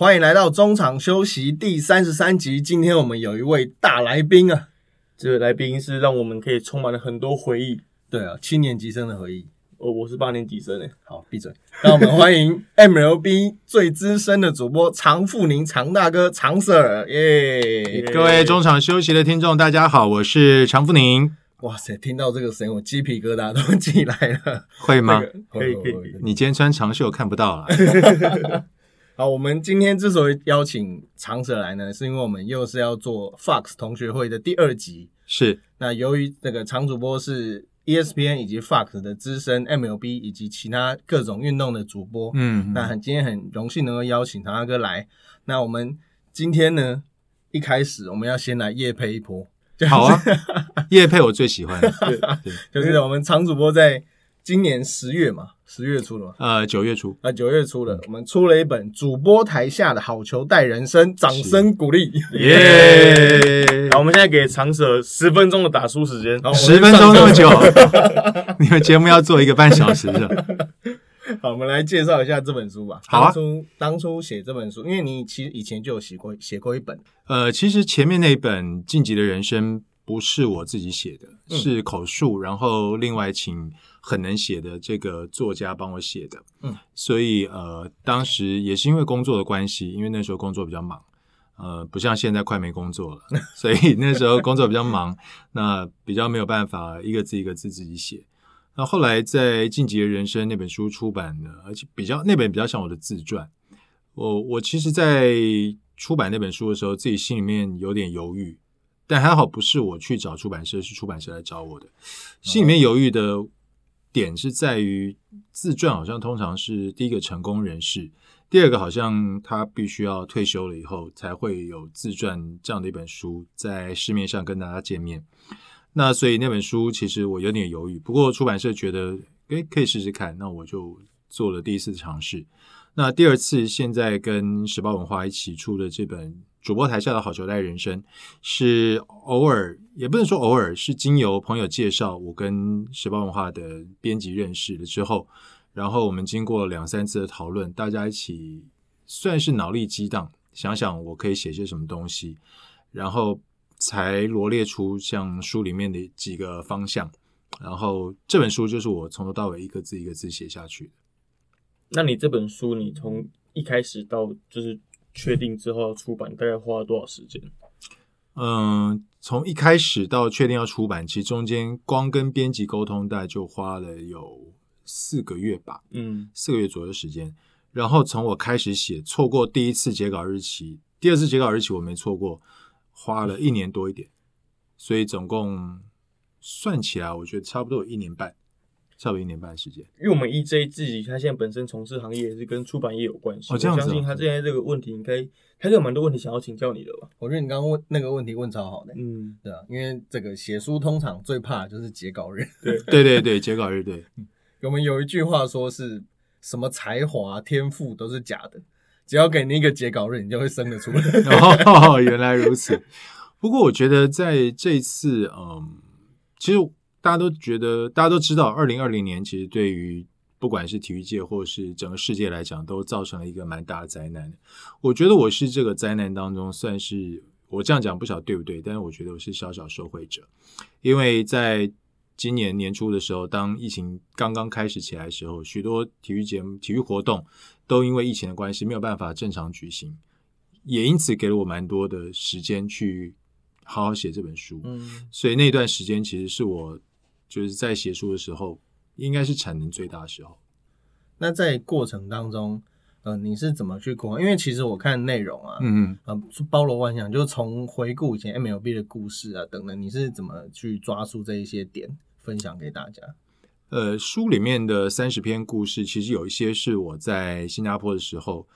欢迎来到中场休息第三十三集。今天我们有一位大来宾啊，这位来宾是让我们可以充满了很多回忆。对啊，七年级生的回忆。哦，我是八年级生诶。好，闭嘴。让我们欢迎 MLB 最资深的主播常富宁常大哥常 Sir，耶！各位中场休息的听众，大家好，我是常富宁。哇塞，听到这个声音，我鸡皮疙瘩都起来了。会吗？可以可以。你今天穿长袖看不到了。好，我们今天之所以邀请常 Sir 来呢，是因为我们又是要做 Fox 同学会的第二集。是。那由于这个常主播是。ESPN 以及 Fox 的资深 MLB 以及其他各种运动的主播，嗯，那很今天很荣幸能够邀请唐大哥来。那我们今天呢，一开始我们要先来夜配一波，好啊，夜配我最喜欢，对，就是我们常主播在。今年十月嘛，十月初了嘛，呃，九月初，啊，九月初了，我们出了一本主播台下的好球带人生，掌声鼓励，耶！好，我们现在给长舍十分钟的打书时间，十分钟那么久，你们节目要做一个半小时的。好，我们来介绍一下这本书吧。好啊，当初当初写这本书，因为你其实以前就有写过写过一本，呃，其实前面那一本《晋级的人生》不是我自己写的，是口述，然后另外请。很能写的这个作家帮我写的，嗯，所以呃，当时也是因为工作的关系，因为那时候工作比较忙，呃，不像现在快没工作了，所以那时候工作比较忙，那比较没有办法一个字一个字自己写。那后来在《晋级的人生》那本书出版了，而且比较那本比较像我的自传。我我其实，在出版那本书的时候，自己心里面有点犹豫，但还好不是我去找出版社，是出版社来找我的，心里面犹豫的。点是在于自传，好像通常是第一个成功人士，第二个好像他必须要退休了以后才会有自传这样的一本书在市面上跟大家见面。那所以那本书其实我有点犹豫，不过出版社觉得诶可以试试看，那我就做了第一次尝试。那第二次现在跟时报文化一起出的这本。主播台下的好球带人生是偶尔，也不能说偶尔，是经由朋友介绍，我跟时报文化的编辑认识了之后，然后我们经过两三次的讨论，大家一起算是脑力激荡，想想我可以写些什么东西，然后才罗列出像书里面的几个方向，然后这本书就是我从头到尾一个字一个字写下去的。那你这本书，你从一开始到就是。确定之后要出版，大概花了多少时间？嗯，从一开始到确定要出版，其实中间光跟编辑沟通，大概就花了有四个月吧。嗯，四个月左右时间。然后从我开始写，错过第一次截稿日期，第二次截稿日期我没错过，花了一年多一点。所以总共算起来，我觉得差不多有一年半。差不多一年半的时间，因为我们 EJ 自己他现在本身从事行业也是跟出版业有关系。我相信他现在这个问题，应该他有蛮多问题想要请教你的吧？我觉得你刚刚问那个问题问超好的，嗯，对啊，因为这个写书通常最怕就是截稿日，对 对对对，截稿日对。我们有一句话说是什么才华天赋都是假的，只要给你一个截稿日，你就会生得出来。哦，原来如此。不过我觉得在这次，嗯，其实。大家都觉得，大家都知道，二零二零年其实对于不管是体育界或是整个世界来讲，都造成了一个蛮大的灾难。我觉得我是这个灾难当中算是我这样讲不晓得对不对，但是我觉得我是小小受惠者，因为在今年年初的时候，当疫情刚刚开始起来的时候，许多体育节目、体育活动都因为疫情的关系没有办法正常举行，也因此给了我蛮多的时间去好好写这本书。嗯，所以那段时间其实是我。就是在写书的时候，应该是产能最大的时候。那在过程当中，呃，你是怎么去过？因为其实我看内容啊，嗯嗯，呃，包罗万象，就从回顾以前 MLB 的故事啊等等，你是怎么去抓住这一些点分享给大家？呃，书里面的三十篇故事，其实有一些是我在新加坡的时候，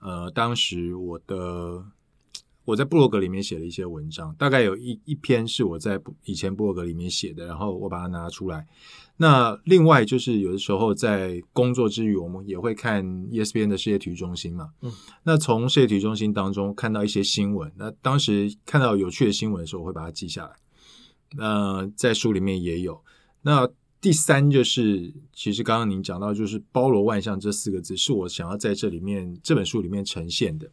呃，当时我的。我在部落格里面写了一些文章，大概有一一篇是我在以前部落格里面写的，然后我把它拿出来。那另外就是有的时候在工作之余，我们也会看 ESPN 的世界体育中心嘛。嗯，那从世界体育中心当中看到一些新闻，那当时看到有趣的新闻的时候，我会把它记下来。那在书里面也有。那第三就是，其实刚刚您讲到，就是包罗万象这四个字，是我想要在这里面这本书里面呈现的。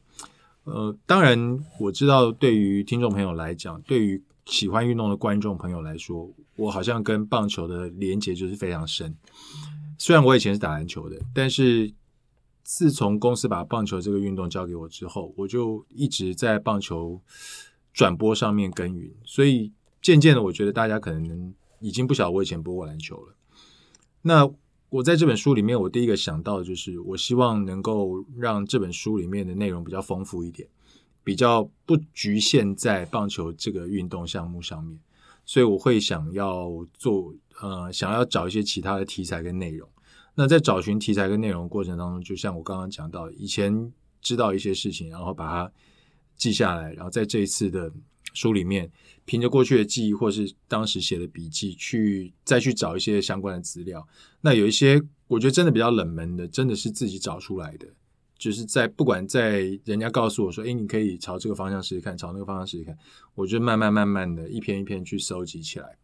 呃，当然我知道，对于听众朋友来讲，对于喜欢运动的观众朋友来说，我好像跟棒球的连结就是非常深。虽然我以前是打篮球的，但是自从公司把棒球这个运动交给我之后，我就一直在棒球转播上面耕耘，所以渐渐的，我觉得大家可能。已经不晓得我以前播过篮球了。那我在这本书里面，我第一个想到的就是，我希望能够让这本书里面的内容比较丰富一点，比较不局限在棒球这个运动项目上面。所以我会想要做，呃，想要找一些其他的题材跟内容。那在找寻题材跟内容过程当中，就像我刚刚讲到，以前知道一些事情，然后把它记下来，然后在这一次的。书里面凭着过去的记忆，或是当时写的笔记，去再去找一些相关的资料。那有一些我觉得真的比较冷门的，真的是自己找出来的。就是在不管在人家告诉我说：“哎，你可以朝这个方向试试看，朝那个方向试试看。”我就慢慢慢慢的一篇一篇去收集起来。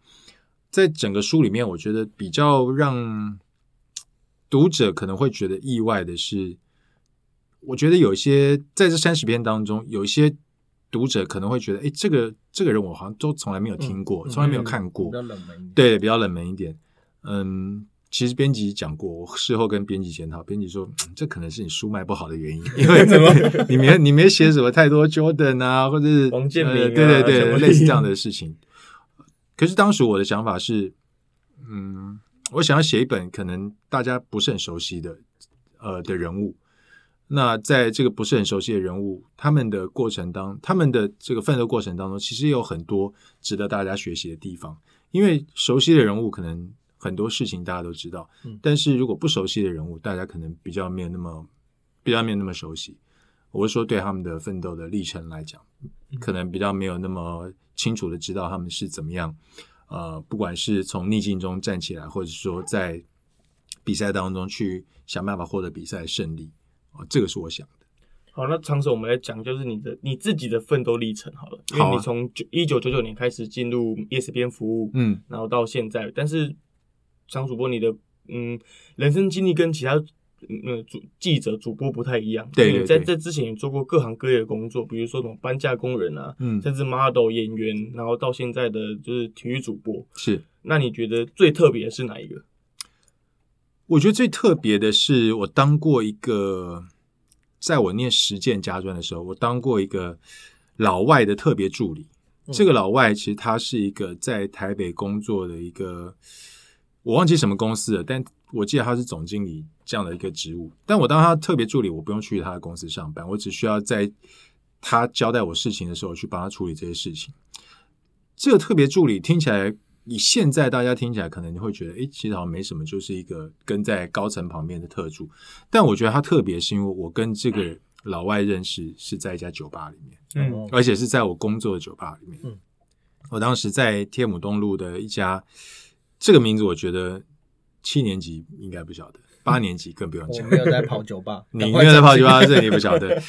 在整个书里面，我觉得比较让读者可能会觉得意外的是，我觉得有一些在这三十篇当中，有一些。读者可能会觉得，哎，这个这个人我好像都从来没有听过，从来没有看过，比较冷门。对，比较冷门一点。嗯，其实编辑讲过，我事后跟编辑检讨，编辑说，这可能是你书卖不好的原因，因为 怎么 你没你没写什么太多 Jordan 啊，或者是王健林，对对对，类似这样的事情。可是当时我的想法是，嗯，我想要写一本可能大家不是很熟悉的，呃的人物。那在这个不是很熟悉的人物，他们的过程当，他们的这个奋斗过程当中，其实有很多值得大家学习的地方。因为熟悉的人物，可能很多事情大家都知道，但是如果不熟悉的人物，大家可能比较没有那么比较没有那么熟悉。我是说，对他们的奋斗的历程来讲，可能比较没有那么清楚的知道他们是怎么样。呃，不管是从逆境中站起来，或者说在比赛当中去想办法获得比赛胜利。哦，这个是我想的。好，那长手我们来讲，就是你的你自己的奋斗历程好了。因为你从九一九九九年开始进入 ESPN 服务，嗯，然后到现在，但是张主播你的嗯人生经历跟其他嗯主记者主播不太一样。对，在这之前也做过各行各业的工作，比如说什么搬家工人啊，嗯，甚至 model 演员，然后到现在的就是体育主播。是，那你觉得最特别的是哪一个？我觉得最特别的是，我当过一个，在我念实践家专的时候，我当过一个老外的特别助理。这个老外其实他是一个在台北工作的一个，我忘记什么公司了，但我记得他是总经理这样的一个职务。但我当他特别助理，我不用去他的公司上班，我只需要在他交代我事情的时候去帮他处理这些事情。这个特别助理听起来。以现在大家听起来，可能你会觉得，诶，其实好像没什么，就是一个跟在高层旁边的特助。但我觉得他特别，是因为我跟这个老外认识是在一家酒吧里面，嗯，而且是在我工作的酒吧里面。嗯，我当时在天母东路的一家，这个名字我觉得七年级应该不晓得，八年级更不用讲。我没有在跑酒吧，你没有在跑酒吧，这你不晓得。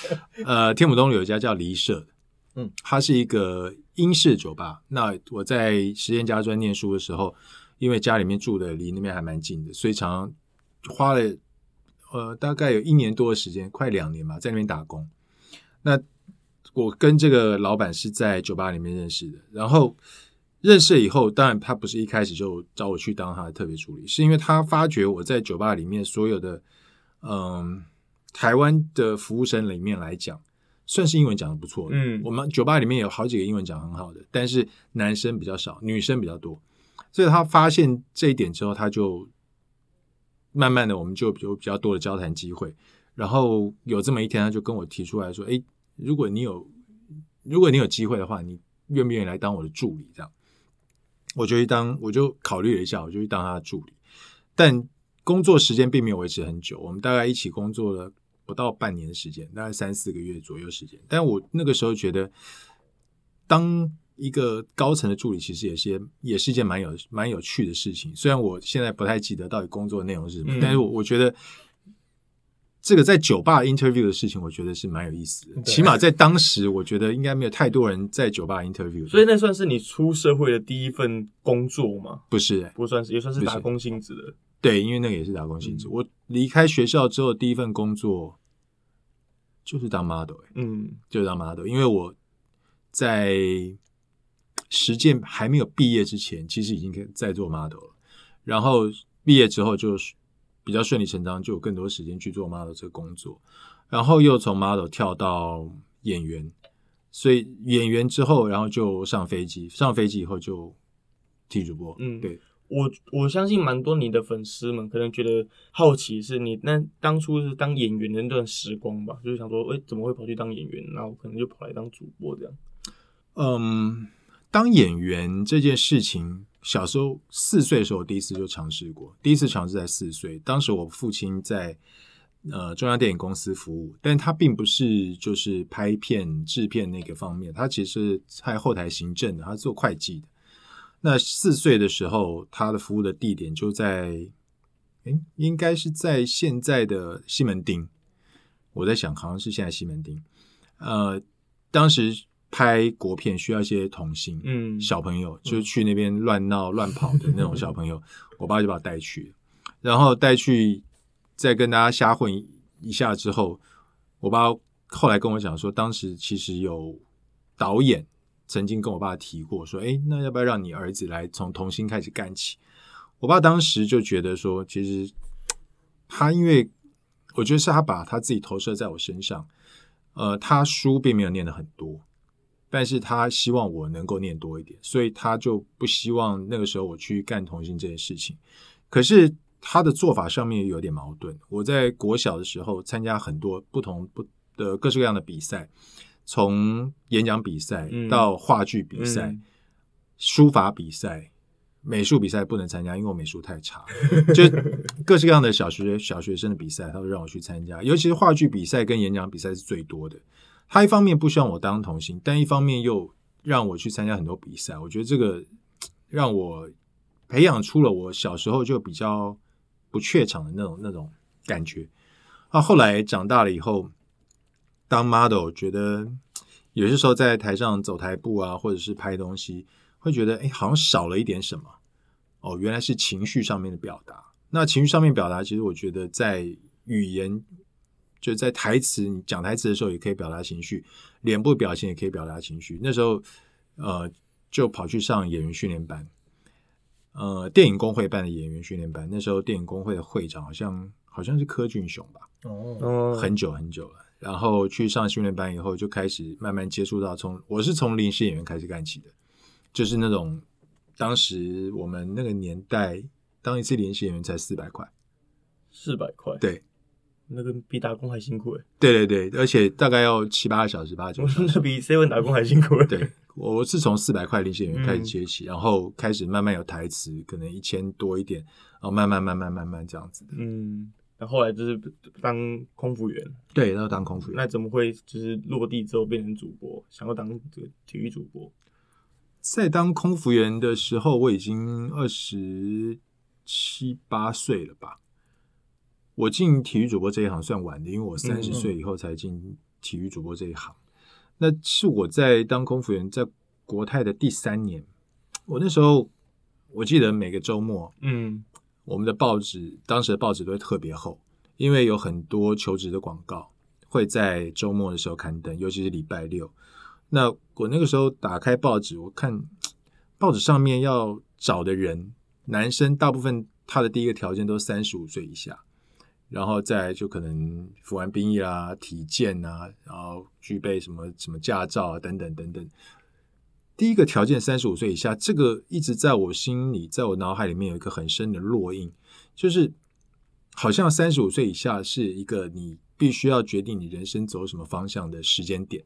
呃，天母东路有一家叫离社，嗯，它是一个。英式酒吧。那我在实验家专念书的时候，因为家里面住的离那边还蛮近的，所以常花了呃大概有一年多的时间，快两年吧，在那边打工。那我跟这个老板是在酒吧里面认识的，然后认识以后，当然他不是一开始就找我去当他的特别助理，是因为他发觉我在酒吧里面所有的嗯台湾的服务生里面来讲。算是英文讲的不错。的，嗯，我们酒吧里面有好几个英文讲很好的，但是男生比较少，女生比较多，所以他发现这一点之后，他就慢慢的我们就有比较多的交谈机会，然后有这么一天，他就跟我提出来说，哎，如果你有如果你有机会的话，你愿不愿意来当我的助理？这样，我就去当，我就考虑了一下，我就去当他的助理，但工作时间并没有维持很久，我们大概一起工作了。不到半年的时间，大概三四个月左右时间。但我那个时候觉得，当一个高层的助理，其实也是也是一件蛮有蛮有趣的事情。虽然我现在不太记得到底工作内容是什么，但是我我觉得这个在酒吧 interview 的事情，我觉得是蛮有意思的。起码在当时，我觉得应该没有太多人在酒吧 interview。所以那算是你出社会的第一份工作吗？不是，不算是，也算是打工性质的。对，因为那个也是打工性质。我离开学校之后，第一份工作就是当 model。嗯，就是当 model。因为我在实践还没有毕业之前，其实已经在做 model 了。然后毕业之后就。比较顺理成章，就有更多时间去做 model 这个工作，然后又从 model 跳到演员，所以演员之后，然后就上飞机，上飞机以后就替主播。嗯，对我我相信蛮多你的粉丝们可能觉得好奇，是你那当初是当演员的那段时光吧？就是想说，哎，怎么会跑去当演员？然后可能就跑来当主播这样。嗯，当演员这件事情。小时候四岁的时候，第一次就尝试过。第一次尝试在四岁，当时我父亲在呃中央电影公司服务，但他并不是就是拍片制片那个方面，他其实在后台行政的，他做会计的。那四岁的时候，他的服务的地点就在，哎，应该是在现在的西门町。我在想，好像是现在西门町。呃，当时。拍国片需要一些童星，嗯，小朋友就是去那边乱闹 乱跑的那种小朋友，我爸就把我带去，然后带去再跟大家瞎混一下之后，我爸后来跟我讲说，当时其实有导演曾经跟我爸提过，说，哎，那要不要让你儿子来从童星开始干起？我爸当时就觉得说，其实他因为我觉得是他把他自己投射在我身上，呃，他书并没有念的很多。但是他希望我能够念多一点，所以他就不希望那个时候我去干同性这件事情。可是他的做法上面有点矛盾。我在国小的时候参加很多不同不的各式各样的比赛，从演讲比赛到话剧比赛、书法比赛、美术比赛不能参加，因为我美术太差。就各式各样的小学小学生的比赛，他都让我去参加，尤其是话剧比赛跟演讲比赛是最多的。他一方面不希望我当童星，但一方面又让我去参加很多比赛。我觉得这个让我培养出了我小时候就比较不怯场的那种那种感觉。啊，后来长大了以后当 model，觉得有些时候在台上走台步啊，或者是拍东西，会觉得哎，好像少了一点什么。哦，原来是情绪上面的表达。那情绪上面表达，其实我觉得在语言。就在台词，你讲台词的时候也可以表达情绪，脸部表情也可以表达情绪。那时候，呃，就跑去上演员训练班，呃，电影工会办的演员训练班。那时候电影工会的会长好像好像是柯俊雄吧，哦，很久很久了。然后去上训练班以后，就开始慢慢接触到，从我是从临时演员开始干起的，就是那种当时我们那个年代，当一次临时演员才四百块，四百块，对。那个比打工还辛苦哎！对对对，而且大概要七八个小时，八九。那比 seven 打工还辛苦。对，我是从四百块临时演员开始接起，然后开始慢慢有台词，可能一千多一点，然后慢慢慢慢慢慢这样子。嗯，那后来就是当空服员。对，然后当空服员。那怎么会就是落地之后变成主播？想要当这个体育主播？在当空服员的时候，我已经二十七八岁了吧。我进体育主播这一行算晚的，因为我三十岁以后才进体育主播这一行。那是我在当空服员，在国泰的第三年。我那时候我记得每个周末，嗯，我们的报纸当时的报纸都会特别厚，因为有很多求职的广告会在周末的时候刊登，尤其是礼拜六。那我那个时候打开报纸，我看报纸上面要找的人，男生大部分他的第一个条件都是三十五岁以下。然后再就可能服完兵役啦、体检啊，然后具备什么什么驾照啊等等等等。第一个条件三十五岁以下，这个一直在我心里，在我脑海里面有一个很深的烙印，就是好像三十五岁以下是一个你必须要决定你人生走什么方向的时间点。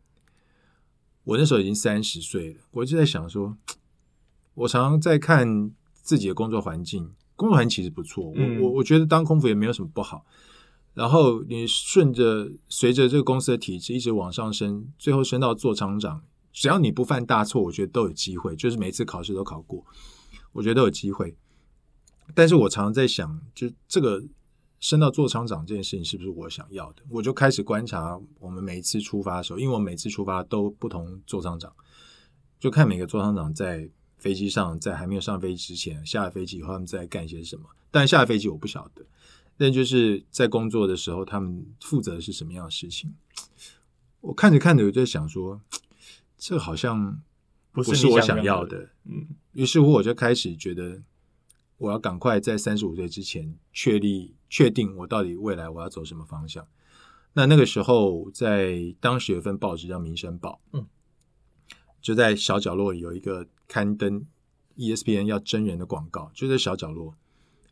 我那时候已经三十岁了，我就在想说，我常常在看自己的工作环境。工作环境其实不错，我我我觉得当空服也没有什么不好。然后你顺着随着这个公司的体制一直往上升，最后升到做厂长，只要你不犯大错，我觉得都有机会。就是每次考试都考过，我觉得都有机会。但是我常常在想，就这个升到做厂长这件事情是不是我想要的？我就开始观察我们每一次出发的时候，因为我每次出发都不同做厂长，就看每个做厂长在飞机上，在还没有上飞机之前，下了飞机以后他们在干些什么。但下了飞机我不晓得，但就是在工作的时候，他们负责的是什么样的事情？我看着看着，我就想说，这好像不是我想要的。嗯，于是乎我就开始觉得。我要赶快在三十五岁之前确立、确定我到底未来我要走什么方向。那那个时候，在当时有一份报纸叫《民生报》，嗯，就在小角落有一个刊登 ESPN 要真人的广告，就在小角落。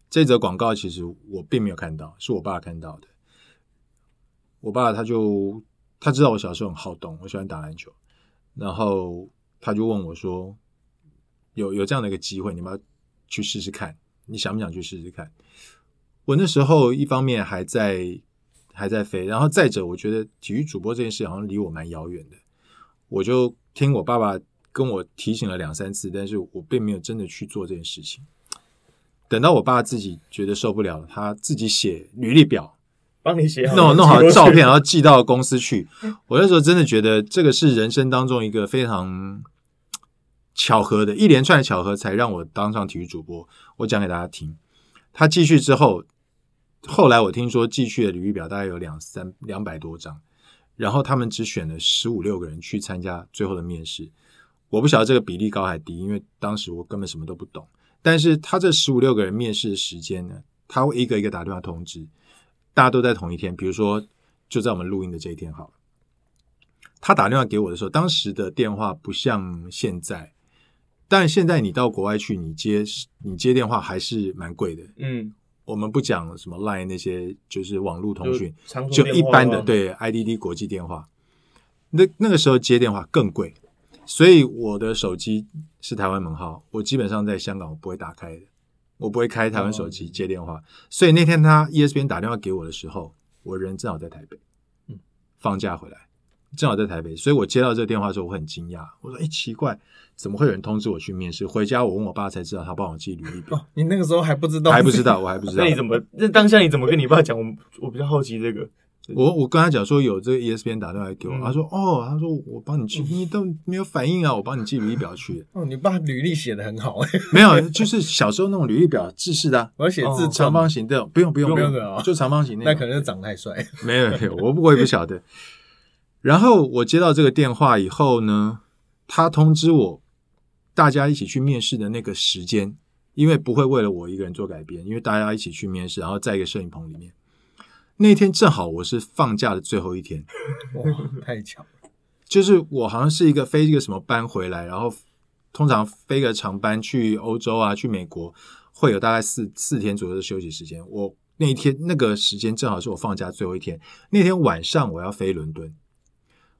这则广告其实我并没有看到，是我爸看到的。我爸他就他知道我小时候很好动，我喜欢打篮球，然后他就问我说：“有有这样的一个机会，你们要？”去试试看，你想不想去试试看？我那时候一方面还在还在飞，然后再者，我觉得体育主播这件事好像离我蛮遥远的。我就听我爸爸跟我提醒了两三次，但是我并没有真的去做这件事情。等到我爸自己觉得受不了，他自己写履历表，帮你写，弄弄好照片，然后寄到公司去。我那时候真的觉得这个是人生当中一个非常。巧合的一连串的巧合，才让我当上体育主播。我讲给大家听。他寄去之后，后来我听说寄去的履历表大概有两三两百多张，然后他们只选了十五六个人去参加最后的面试。我不晓得这个比例高还低，因为当时我根本什么都不懂。但是他这十五六个人面试的时间呢，他会一个一个打电话通知，大家都在同一天，比如说就在我们录音的这一天好了。他打电话给我的时候，当时的电话不像现在。但现在你到国外去，你接你接电话还是蛮贵的。嗯，我们不讲什么 Line 那些，就是网络通讯，就一般的对 IDD 国际电话。那那个时候接电话更贵，所以我的手机是台湾门号，我基本上在香港我不会打开的，我不会开台湾手机接电话。所以那天他 ESPN 打电话给我的时候，我人正好在台北，嗯，放假回来。正好在台北，所以我接到这个电话的时候，我很惊讶。我说：“哎，奇怪，怎么会有人通知我去面试？”回家我问我爸才知道，他帮我寄履历表。你那个时候还不知道？还不知道，我还不知道。那你怎么？那当下你怎么跟你爸讲？我我比较好奇这个。我我跟他讲说有这个 ESPN 打电话给我，他说：“哦，他说我帮你寄，你都没有反应啊，我帮你寄履历表去。”哦，你爸履历写的很好哎。没有，就是小时候那种履历表，制式的，我要写字长方形的，不用不用不用的，就长方形 那。那可能是长太帅。没有没有，我我也不晓得。然后我接到这个电话以后呢，他通知我，大家一起去面试的那个时间，因为不会为了我一个人做改变，因为大家一起去面试，然后在一个摄影棚里面。那天正好我是放假的最后一天，哇，太巧了！就是我好像是一个飞一个什么班回来，然后通常飞个长班去欧洲啊，去美国会有大概四四天左右的休息时间。我那一天那个时间正好是我放假最后一天，那天晚上我要飞伦敦。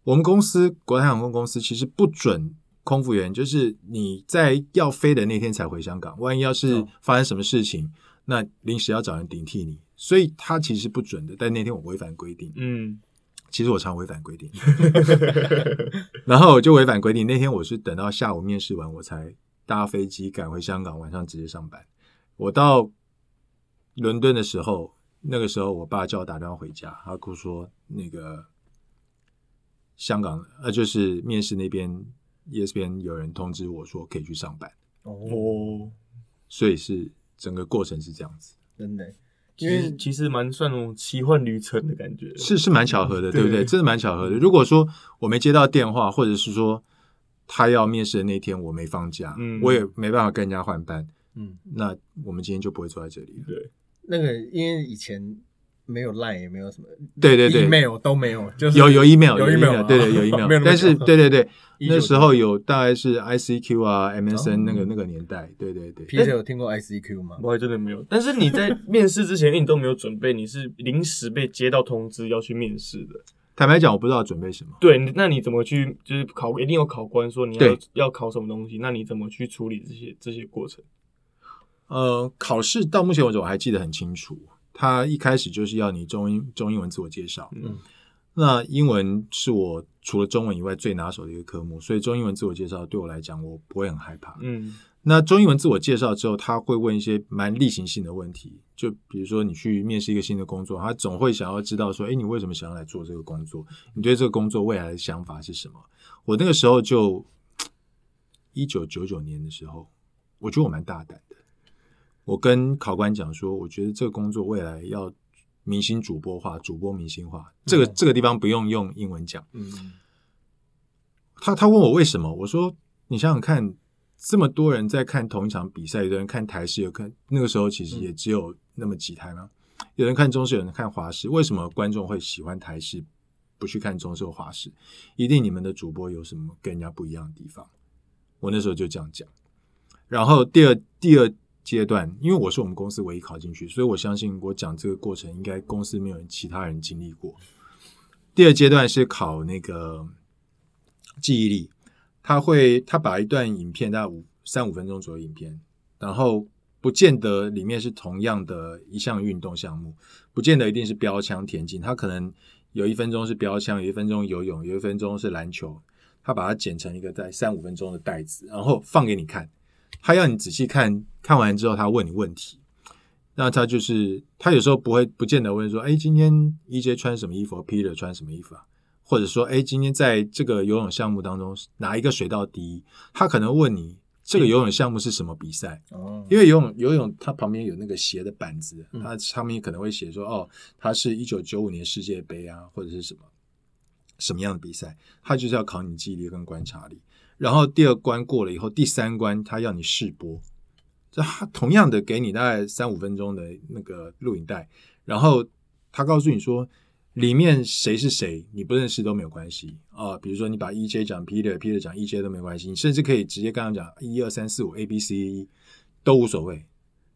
我们公司国泰航空公司其实不准空服员，就是你在要飞的那天才回香港。万一要是发生什么事情，那临时要找人顶替你，所以他其实不准的。但那天我违反规定，嗯，其实我常违反规定，然后我就违反规定。那天我是等到下午面试完，我才搭飞机赶回香港，晚上直接上班。我到伦敦的时候，那个时候我爸叫我打电话回家，他跟我说那个。香港呃，就是面试那边，ESPN 有人通知我说可以去上班哦，所以是整个过程是这样子，真的，因为其实蛮算那种奇幻旅程的感觉，是是蛮巧合的，对不对？真的蛮巧合的。如果说我没接到电话，或者是说他要面试的那天我没放假，嗯，我也没办法跟人家换班，嗯，那我们今天就不会坐在这里。对，那个因为以前。没有 line 也没有什么，对对对，email 都没有，就是有有 email 有 email，对对有 email，但是对对对，那时候有大概是 ICQ 啊，MSN 那个那个年代，对对对。Peter 有听过 ICQ 吗？我还真的没有。但是你在面试之前，你都没有准备，你是临时被接到通知要去面试的。坦白讲，我不知道准备什么。对，那你怎么去？就是考一定有考官说你要要考什么东西，那你怎么去处理这些这些过程？呃，考试到目前为止我还记得很清楚。他一开始就是要你中英中英文自我介绍，嗯，那英文是我除了中文以外最拿手的一个科目，所以中英文自我介绍对我来讲我不会很害怕，嗯，那中英文自我介绍之后，他会问一些蛮例行性的问题，就比如说你去面试一个新的工作，他总会想要知道说，哎，你为什么想要来做这个工作？你对这个工作未来的想法是什么？我那个时候就一九九九年的时候，我觉得我蛮大胆。的，我跟考官讲说，我觉得这个工作未来要明星主播化，主播明星化，这个这个地方不用用英文讲。嗯，他他问我为什么，我说你想想看。这么多人在看同一场比赛，有人看台视，有看那个时候其实也只有那么几台嘛。有人看中视，有人看华视。为什么观众会喜欢台视，不去看中视或华视？一定你们的主播有什么跟人家不一样的地方？我那时候就这样讲。然后第二第二阶段，因为我是我们公司唯一考进去，所以我相信我讲这个过程应该公司没有其他人经历过。第二阶段是考那个记忆力。他会，他把一段影片，大概五三五分钟左右影片，然后不见得里面是同样的一项运动项目，不见得一定是标枪田径，他可能有一分钟是标枪，有一分钟游泳，有一分钟是篮球，他把它剪成一个在三五分钟的袋子，然后放给你看，他要你仔细看看完之后，他问你问题，那他就是他有时候不会不见得问说，哎，今天 EJ 穿什么衣服，Peter 穿什么衣服啊？或者说，哎，今天在这个游泳项目当中，哪一个水道第一？他可能问你这个游泳项目是什么比赛？哦，因为游泳游泳它旁边有那个斜的板子，它上面可能会写说，哦，它是一九九五年世界杯啊，或者是什么什么样的比赛？他就是要考你记忆力跟观察力。然后第二关过了以后，第三关他要你试播，这同样的给你大概三五分钟的那个录影带，然后他告诉你说。里面谁是谁，你不认识都没有关系啊。比如说，你把 E J 讲 Peter，Peter 讲 E J 都没关系。你甚至可以直接跟他讲一二三四五 A B C 都无所谓。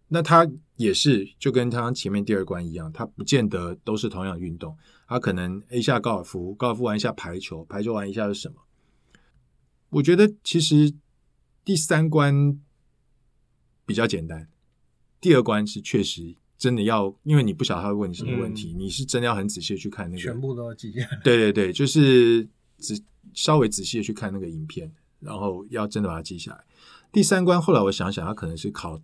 那他也是就跟他前面第二关一样，他不见得都是同样运动。他可能 A 下高尔夫，高尔夫玩一下排球，排球玩一下是什么？我觉得其实第三关比较简单，第二关是确实。真的要，因为你不晓得他会问你什么问题，你是真的要很仔细的去看那个，全部都要记下来。对对对，就是仔稍微仔细的去看那个影片，然后要真的把它记下来。第三关后来我想想，他可能是考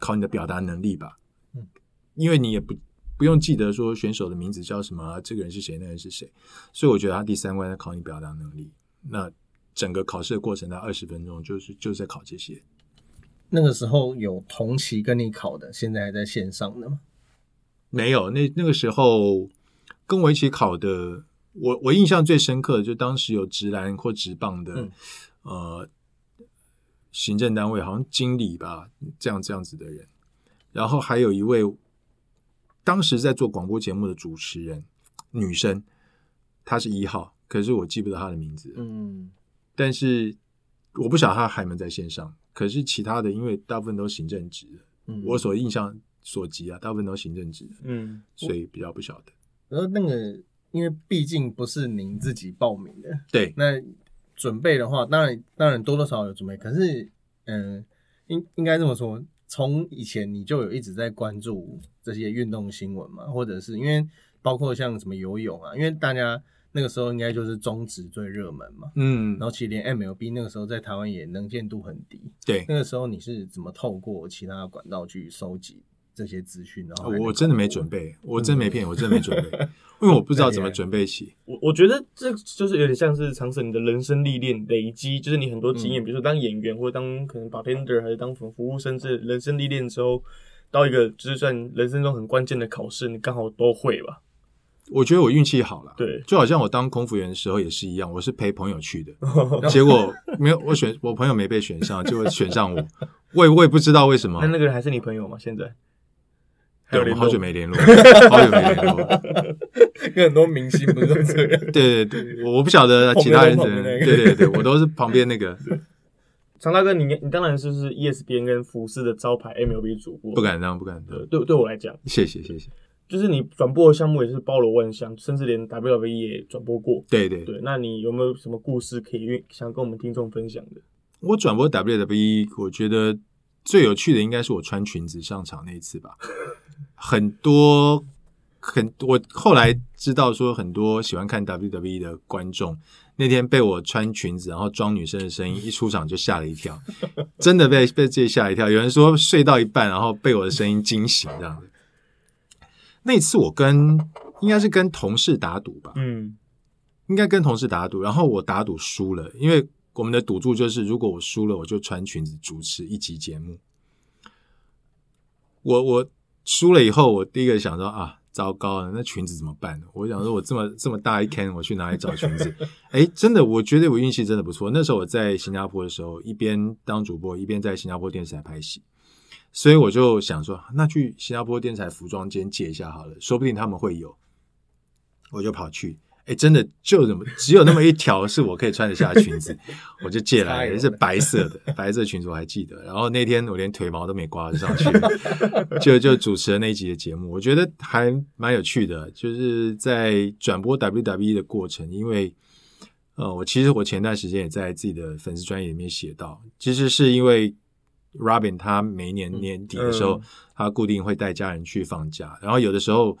考你的表达能力吧，嗯，因为你也不不用记得说选手的名字叫什么，这个人是谁，那个人是谁，所以我觉得他第三关在考你表达能力。那整个考试的过程在二十分钟，就是就是在考这些。那个时候有同期跟你考的，现在还在线上的吗？没有，那那个时候跟我一起考的，我我印象最深刻的就当时有直男或直棒的，呃，行政单位好像经理吧，这样这样子的人，然后还有一位当时在做广播节目的主持人，女生，她是一号，可是我记不得她的名字，嗯，但是我不晓得他还没在线上。可是其他的，因为大部分都行政职的，嗯，我所印象所及啊，大部分都行政职的，嗯，所以比较不晓得。然后那个，因为毕竟不是您自己报名的，对，那准备的话，当然当然多多少少有准备。可是，嗯，应应该这么说，从以前你就有一直在关注这些运动新闻嘛，或者是因为包括像什么游泳啊，因为大家。那个时候应该就是中职最热门嘛，嗯，然后其实连 MLB 那个时候在台湾也能见度很低，对，那个时候你是怎么透过其他的管道去收集这些资讯？然后我真的没准备，我真没骗，我真的没准备，因为我不知道怎么准备起。我我觉得这就是有点像是尝试你的人生历练累积，就是你很多经验，比如说当演员或者当可能 bartender 还是当服服务生，这人生历练之后，到一个就是算人生中很关键的考试，你刚好都会吧。我觉得我运气好了，对，就好像我当空服员的时候也是一样，我是陪朋友去的，结果没有我选，我朋友没被选上，就选上我，我 也我也不知道为什么。那那个人还是你朋友吗？现在？对，我们好久没联络，好久没联络。跟很多明星不是这样。对对对，我我不晓得其他人怎么。对对对，我都是旁边那个。常大哥，你你当然是是 ESPN 跟福斯的招牌 MLB 主播，不敢当，不敢当。对对我来讲，谢谢谢谢。就是你转播的项目也是包罗万象，甚至连 WWE 也转播过。对对对，那你有没有什么故事可以想跟我们听众分享的？我转播 WWE，我觉得最有趣的应该是我穿裙子上场那一次吧。很多很我后来知道说，很多喜欢看 WWE 的观众那天被我穿裙子然后装女生的声音一出场就吓了一跳，真的被被自己吓一跳。有人说睡到一半然后被我的声音惊醒这样子。那次我跟应该是跟同事打赌吧，嗯，应该跟同事打赌，然后我打赌输了，因为我们的赌注就是如果我输了，我就穿裙子主持一集节目。我我输了以后，我第一个想到啊。糟糕了，那裙子怎么办？我想说，我这么这么大一 can，我去哪里找裙子？哎，真的，我觉得我运气真的不错。那时候我在新加坡的时候，一边当主播，一边在新加坡电视台拍戏，所以我就想说，那去新加坡电视台服装间借一下好了，说不定他们会有。我就跑去。哎，真的就那么只有那么一条是我可以穿得下的裙子，我就借来，是白色的白色裙子，我还记得。然后那天我连腿毛都没刮就上去，就就主持了那一集的节目，我觉得还蛮有趣的。就是在转播 WWE 的过程，因为呃，我其实我前段时间也在自己的粉丝专业里面写到，其实是因为 Robin 他每一年年底的时候，他固定会带家人去放假，然后有的时候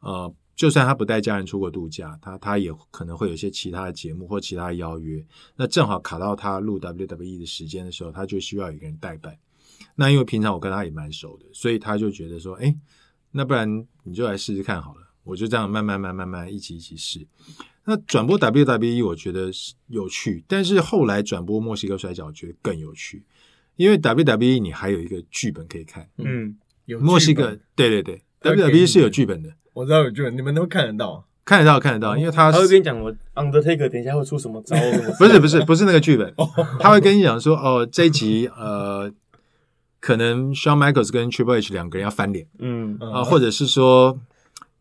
呃。就算他不带家人出国度假，他他也可能会有一些其他的节目或其他邀约。那正好卡到他录 WWE 的时间的时候，他就需要一个人代办。那因为平常我跟他也蛮熟的，所以他就觉得说：“哎，那不然你就来试试看好了。”我就这样慢慢慢慢慢一起一起试。那转播 WWE 我觉得是有趣，但是后来转播墨西哥摔跤觉得更有趣，因为 WWE 你还有一个剧本可以看。嗯，有墨西哥，对对对，WWE 是有剧本的。我知道有剧本，你们都看得到，看得到，看得到，因为他他会跟你讲，我 Undertaker 等一下会出什么招，不是不是不是那个剧本，他会跟你讲说，哦，这一集呃，可能 Shawn Michaels 跟 Triple H 两个人要翻脸，嗯。啊，或者是说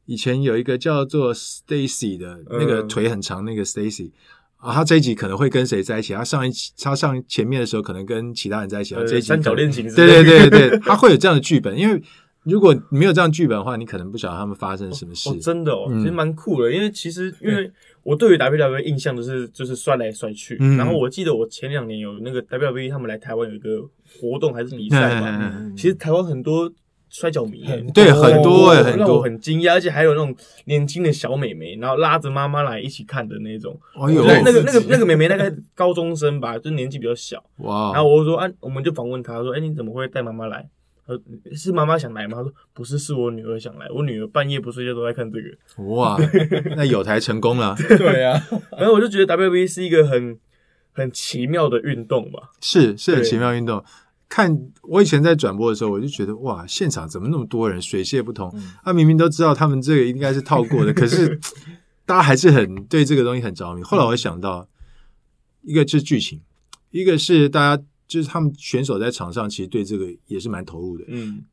以前有一个叫做 Stacy 的那个腿很长那个 Stacy 啊，他这一集可能会跟谁在一起？他上一他上前面的时候可能跟其他人在一起，这一集三角恋情，对对对对，他会有这样的剧本，因为。如果没有这样剧本的话，你可能不晓得他们发生什么事。真的哦，其实蛮酷的。因为其实，因为我对于 WWE 印象都是就是摔来摔去。然后我记得我前两年有那个 WWE 他们来台湾有一个活动还是比赛嘛。其实台湾很多摔跤迷，对很多很多，让我很惊讶。而且还有那种年轻的小美眉，然后拉着妈妈来一起看的那种。哎呦，那个那个那个美眉大概高中生吧，就年纪比较小。哇！然后我说啊，我们就访问她说，哎，你怎么会带妈妈来？是妈妈想来吗？她说不是，是我女儿想来。我女儿半夜不睡觉都在看这个。哇，那有台成功了。对啊，然后我就觉得 WWE 是一个很很奇妙的运动吧。是，是很奇妙运动。看我以前在转播的时候，我就觉得哇，现场怎么那么多人，水泄不通。他明明都知道他们这个应该是套过的，可是 大家还是很对这个东西很着迷。后来我想到，一个是剧情，一个是大家。就是他们选手在场上其实对这个也是蛮投入的。嗯，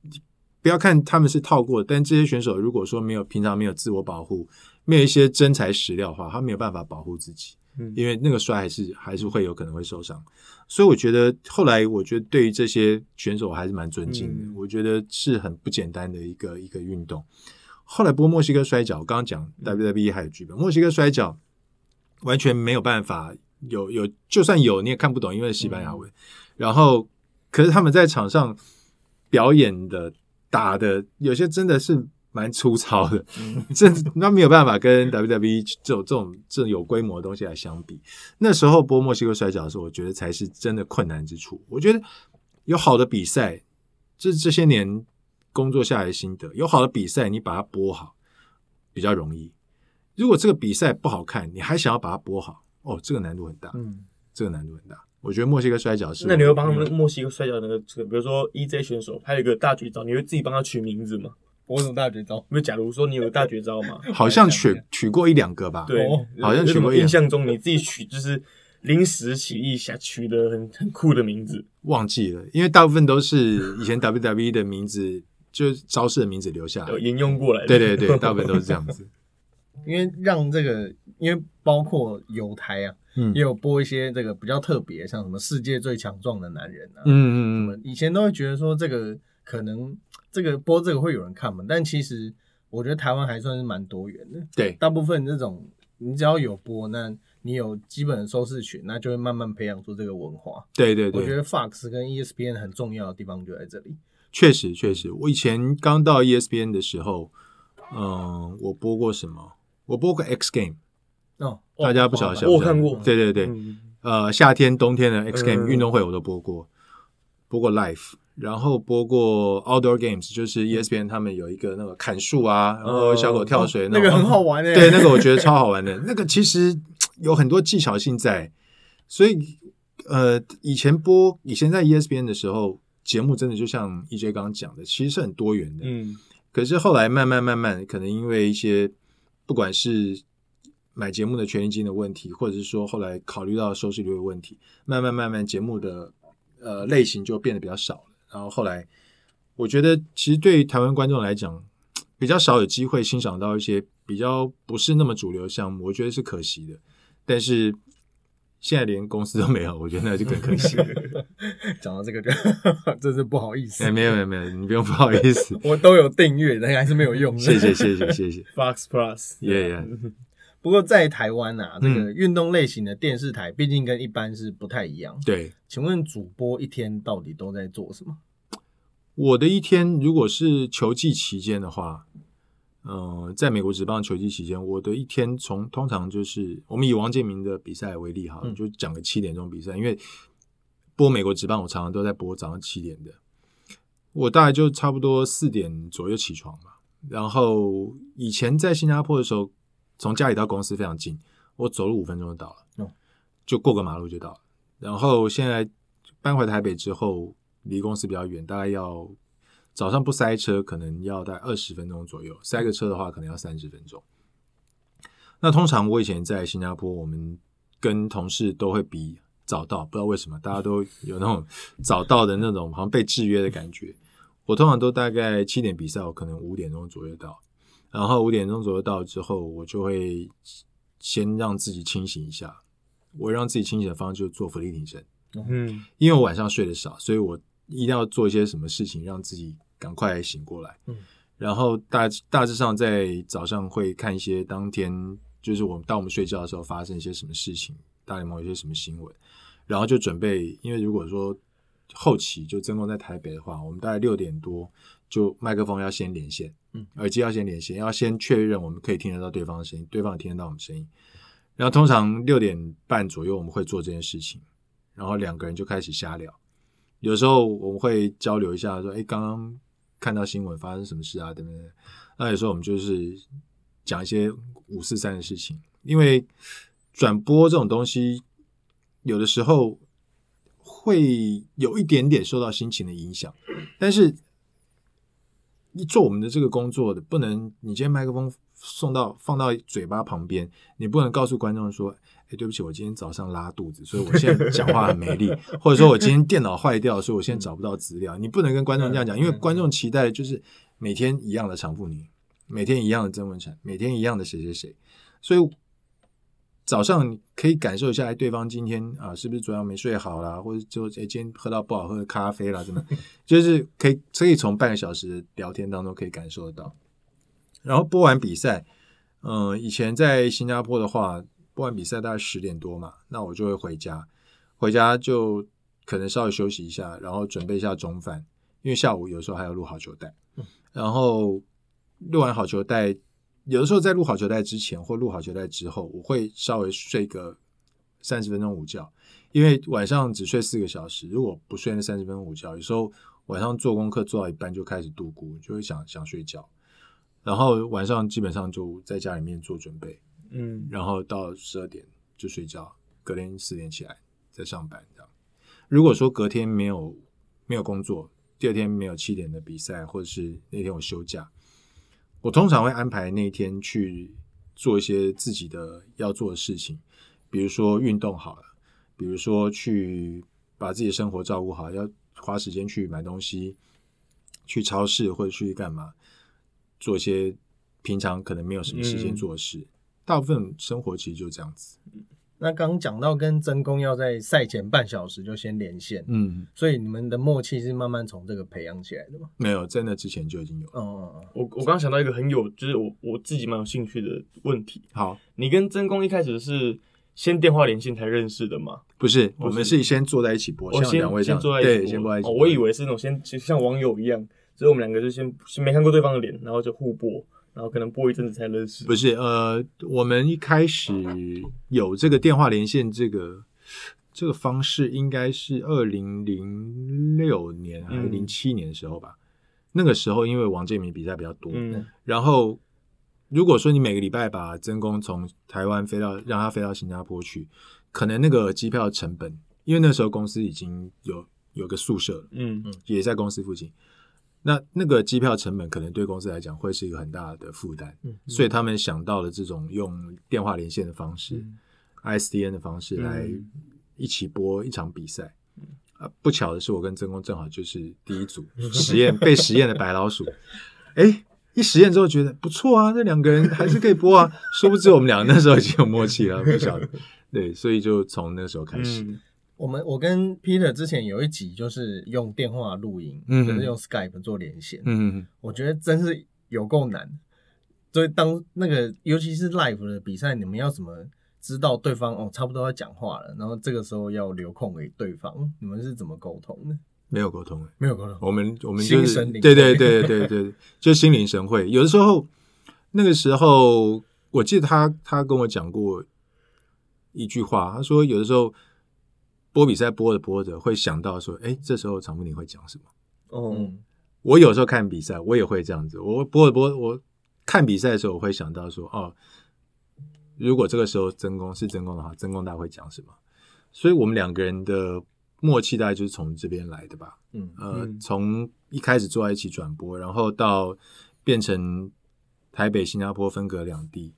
不要看他们是套过，但这些选手如果说没有平常没有自我保护，没有一些真材实料的话，他没有办法保护自己。嗯，因为那个摔还是还是会有可能会受伤。所以我觉得后来我觉得对于这些选手还是蛮尊敬的。我觉得是很不简单的一个一个运动。后来播墨西哥摔跤，刚刚讲 WWE 还有剧本，墨西哥摔跤完全没有办法有有，就算有你也看不懂，因为西班牙文。然后，可是他们在场上表演的、打的，有些真的是蛮粗糙的，这那没有办法跟 WWE 这种这种这种有规模的东西来相比。那时候播墨西哥摔跤的时候，我觉得才是真的困难之处。我觉得有好的比赛，这这些年工作下来的心得，有好的比赛，你把它播好比较容易。如果这个比赛不好看，你还想要把它播好，哦，这个难度很大，嗯，这个难度很大。我觉得墨西哥摔跤是。那你会帮他们墨西哥摔跤那个，比如说 EJ 选手，还有一个大绝招，你会自己帮他取名字吗？我什么大绝招？因为假如说你有个大绝招嘛，好像取取过一两个吧。对，好像取过。印象中你自己取就是临时起意想取的很很酷的名字，忘记了，因为大部分都是以前 WWE 的名字，就是招式的名字留下来，沿用过来。对对对，大部分都是这样子。因为让这个，因为包括犹太啊。也有播一些这个比较特别，像什么世界最强壮的男人啊，嗯嗯嗯，以前都会觉得说这个可能这个播这个会有人看嘛，但其实我觉得台湾还算是蛮多元的，对，大部分这种你只要有播，那你有基本的收视群，那就会慢慢培养出这个文化，对对对，我觉得 Fox 跟 ESPN 很重要的地方就在这里，确实确实，我以前刚到 ESPN 的时候。嗯，我播过什么？我播过 X Game。哦，大家不晓得，我看过。对对对，呃，夏天、冬天的 X Game 运动会我都播过，播过 Live，然后播过 Outdoor Games，就是 ESPN 他们有一个那个砍树啊，然后小狗跳水，那个很好玩诶。对，那个我觉得超好玩的，那个其实有很多技巧性在，所以呃，以前播以前在 ESPN 的时候，节目真的就像 EJ 刚刚讲的，其实是很多元的。嗯，可是后来慢慢慢慢，可能因为一些不管是买节目的权益金的问题，或者是说后来考虑到收视率的问题，慢慢慢慢节目的呃类型就变得比较少了。然后后来我觉得，其实对台湾观众来讲，比较少有机会欣赏到一些比较不是那么主流的项目，我觉得是可惜的。但是现在连公司都没有，我觉得那就更可惜。讲到这个，真是不好意思。哎，没有没有没有，你不用不好意思，我都有订阅，但还是没有用。谢谢谢谢谢谢。Fox Plus，耶耶。不过在台湾啊，这个运动类型的电视台毕竟跟一般是不太一样。对，请问主播一天到底都在做什么？我的一天如果是球季期间的话，呃，在美国职棒球季期间，我的一天从通常就是我们以王建民的比赛为例哈，就讲个七点钟比赛，因为播美国职棒，我常常都在播早上七点的，我大概就差不多四点左右起床嘛。然后以前在新加坡的时候。从家里到公司非常近，我走路五分钟就到了，就过个马路就到了。然后现在搬回台北之后，离公司比较远，大概要早上不塞车，可能要在二十分钟左右；塞个车的话，可能要三十分钟。那通常我以前在新加坡，我们跟同事都会比早到，不知道为什么，大家都有那种早到的那种好像被制约的感觉。我通常都大概七点比赛，我可能五点钟左右到。然后五点钟左右到之后，我就会先让自己清醒一下。我让自己清醒的方式就是做伏地挺身。嗯，因为我晚上睡得少，所以我一定要做一些什么事情让自己赶快醒过来。嗯，然后大大致上在早上会看一些当天就是我们当我们睡觉的时候发生一些什么事情，大联盟有些什么新闻，然后就准备。因为如果说后期就真空在台北的话，我们大概六点多就麦克风要先连线。耳机要先连线，要先确认我们可以听得到对方的声音，对方也听得到我们声音。然后通常六点半左右我们会做这件事情，然后两个人就开始瞎聊。有时候我们会交流一下，说：“哎，刚刚看到新闻发生什么事啊？”等等。那有时候我们就是讲一些五四三的事情，因为转播这种东西，有的时候会有一点点受到心情的影响，但是。一做我们的这个工作的，不能你今天麦克风送到放到嘴巴旁边，你不能告诉观众说：“哎，对不起，我今天早上拉肚子，所以我现在讲话很没力。”或者说我今天电脑坏掉，所以我现在找不到资料。你不能跟观众这样讲，因为观众期待的就是每天一样的长妇女，每天一样的曾文成，每天一样的谁谁谁，所以。早上你可以感受一下，对方今天啊是不是昨晚没睡好啦，或者就哎今天喝到不好喝的咖啡啦，怎么，就是可以可以从半个小时的聊天当中可以感受得到。然后播完比赛，嗯，以前在新加坡的话，播完比赛大概十点多嘛，那我就会回家，回家就可能稍微休息一下，然后准备一下中饭，因为下午有时候还要录好球带，然后录完好球带。有的时候在录好球带之前或录好球带之后，我会稍微睡个三十分钟午觉，因为晚上只睡四个小时，如果不睡那三十分钟午觉，有时候晚上做功课做到一半就开始度孤，就会想想睡觉，然后晚上基本上就在家里面做准备，嗯，然后到十二点就睡觉，隔天四点起来再上班这样。如果说隔天没有没有工作，第二天没有七点的比赛，或者是那天我休假。我通常会安排那一天去做一些自己的要做的事情，比如说运动好了，比如说去把自己的生活照顾好，要花时间去买东西，去超市或者去干嘛，做一些平常可能没有什么时间做的事。大部分生活其实就这样子。那刚刚讲到跟真宫要在赛前半小时就先连线，嗯，所以你们的默契是慢慢从这个培养起来的吗？没有，在那之前就已经有。哦，我我刚想到一个很有，就是我我自己蛮有兴趣的问题。好，你跟真宫一开始是先电话连线才认识的吗？不是，我们是先坐在一起播，像两位先坐在一起，先坐在一起。我以为是那种先像网友一样，所以我们两个就先先没看过对方的脸，然后就互播，然后可能播一阵子才认识。不是，呃，我们一开始有这个电话连线这个这个方式，应该是二零零六年还是零七年的时候吧。那个时候因为王建民比赛比较多，然后如果说你每个礼拜把曾公从台湾飞到让他飞到新加坡去，可能那个机票成本，因为那时候公司已经有有个宿舍，嗯嗯，也在公司附近。那那个机票成本可能对公司来讲会是一个很大的负担，所以他们想到了这种用电话连线的方式，ISDN 的方式来一起播一场比赛。啊，不巧的是，我跟曾工正好就是第一组实验被实验的白老鼠。哎，一实验之后觉得不错啊，这两个人还是可以播啊。殊不知我们两个那时候已经有默契了，不晓得。对，所以就从那时候开始。我们我跟 Peter 之前有一集就是用电话录音，嗯就是用 Skype 做连线。嗯我觉得真是有够难。所以当那个尤其是 Live 的比赛，你们要怎么知道对方哦差不多要讲话了，然后这个时候要留空给对方，你们是怎么沟通的？没有沟通，没有沟通。我们我们就是对对对对对，就心领神会。有的时候那个时候，我记得他他跟我讲过一句话，他说有的时候。播比赛播着播着，会想到说：“哎，这时候常富宁会讲什么？”哦，我有时候看比赛，我也会这样子。我播着播，我看比赛的时候，我会想到说：“哦，如果这个时候真功是真功的话，真功大会讲什么？”所以，我们两个人的默契大概就是从这边来的吧。嗯，呃，从一开始坐在一起转播，然后到变成台北、新加坡分隔两地，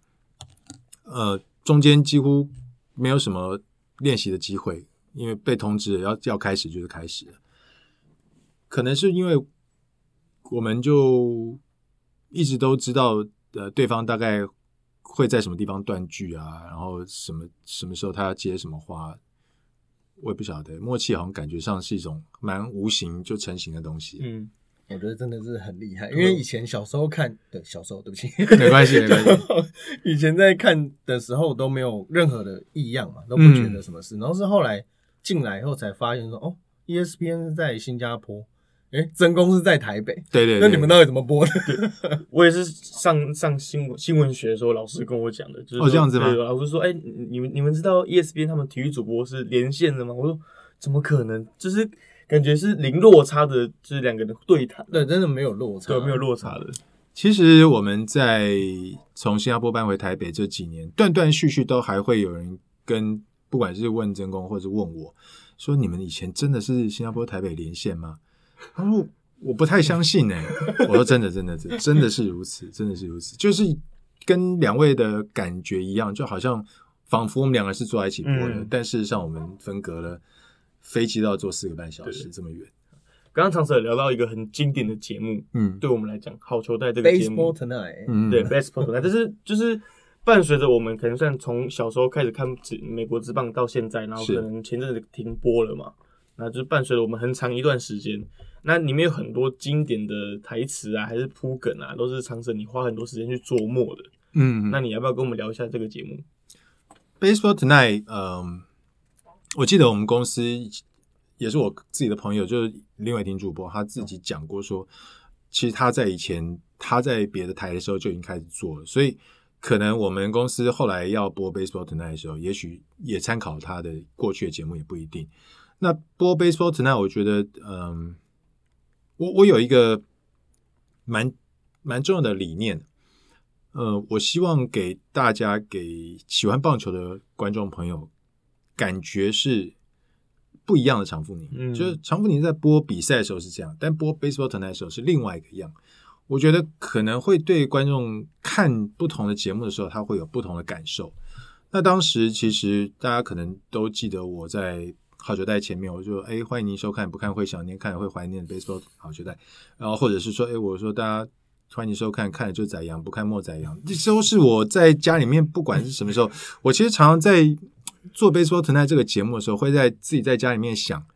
呃，中间几乎没有什么练习的机会。因为被通知要要开始就是开始了，可能是因为我们就一直都知道呃对方大概会在什么地方断句啊，然后什么什么时候他要接什么话，我也不晓得，默契好像感觉上是一种蛮无形就成型的东西。嗯，我觉得真的是很厉害，因为以前小时候看对小时候对不起。没关系没关系，以前在看的时候都没有任何的异样嘛，都不觉得什么事，然后是后来。进来以后才发现说哦，ESPN 是在新加坡，哎，真公是在台北。对对，那你们到底怎么播的？我也是上上新闻新闻学的时候，老师跟我讲的，就是哦这样子吗？老师说，哎，你们你们知道 ESPN 他们体育主播是连线的吗？我说怎么可能？就是感觉是零落差的，就是两个人对谈。对，真的没有落差，对，没有落差的。其实我们在从新加坡搬回台北这几年，断断续续都还会有人跟。不管是问真公，或者问我说：“你们以前真的是新加坡台北连线吗？”他说：“我不太相信。”哎，我说：“真的，真的，真真的是如此，真的是如此，就是跟两位的感觉一样，就好像仿佛我们两个是坐在一起播的，但事实上我们分隔了飞机都要坐四个半小时这么远。”刚刚常常聊到一个很经典的节目，嗯，对我们来讲，好球带这个节目，嗯，对，Baseball Tonight，但是就是。伴随着我们可能算从小时候开始看美国之棒到现在，然后可能前阵子停播了嘛，那就是伴随着我们很长一段时间。那里面有很多经典的台词啊，还是铺梗啊，都是长生你花很多时间去琢磨的。嗯，那你要不要跟我们聊一下这个节目？Baseball Tonight，嗯，我记得我们公司也是我自己的朋友，就是林伟霆主播，他自己讲过说，其实他在以前他在别的台的时候就已经开始做了，所以。可能我们公司后来要播 Baseball Tonight 的时候，也许也参考他的过去的节目，也不一定。那播 Baseball Tonight，我觉得，嗯，我我有一个蛮蛮重要的理念，呃，我希望给大家给喜欢棒球的观众朋友，感觉是不一样的长富宁。嗯，就是长富宁在播比赛的时候是这样，但播 Baseball Tonight 的时候是另外一个样。我觉得可能会对观众看不同的节目的时候，他会有不同的感受。那当时其实大家可能都记得我在好球带前面，我就哎欢迎您收看，不看会想念，看会怀念 baseball 好球带。然后或者是说哎我说大家欢迎收看，看了就宰羊，不看莫宰羊。这都是我在家里面不管是什么时候，我其实常常在做 baseball tonight 这个节目的时候，会在自己在家里面想。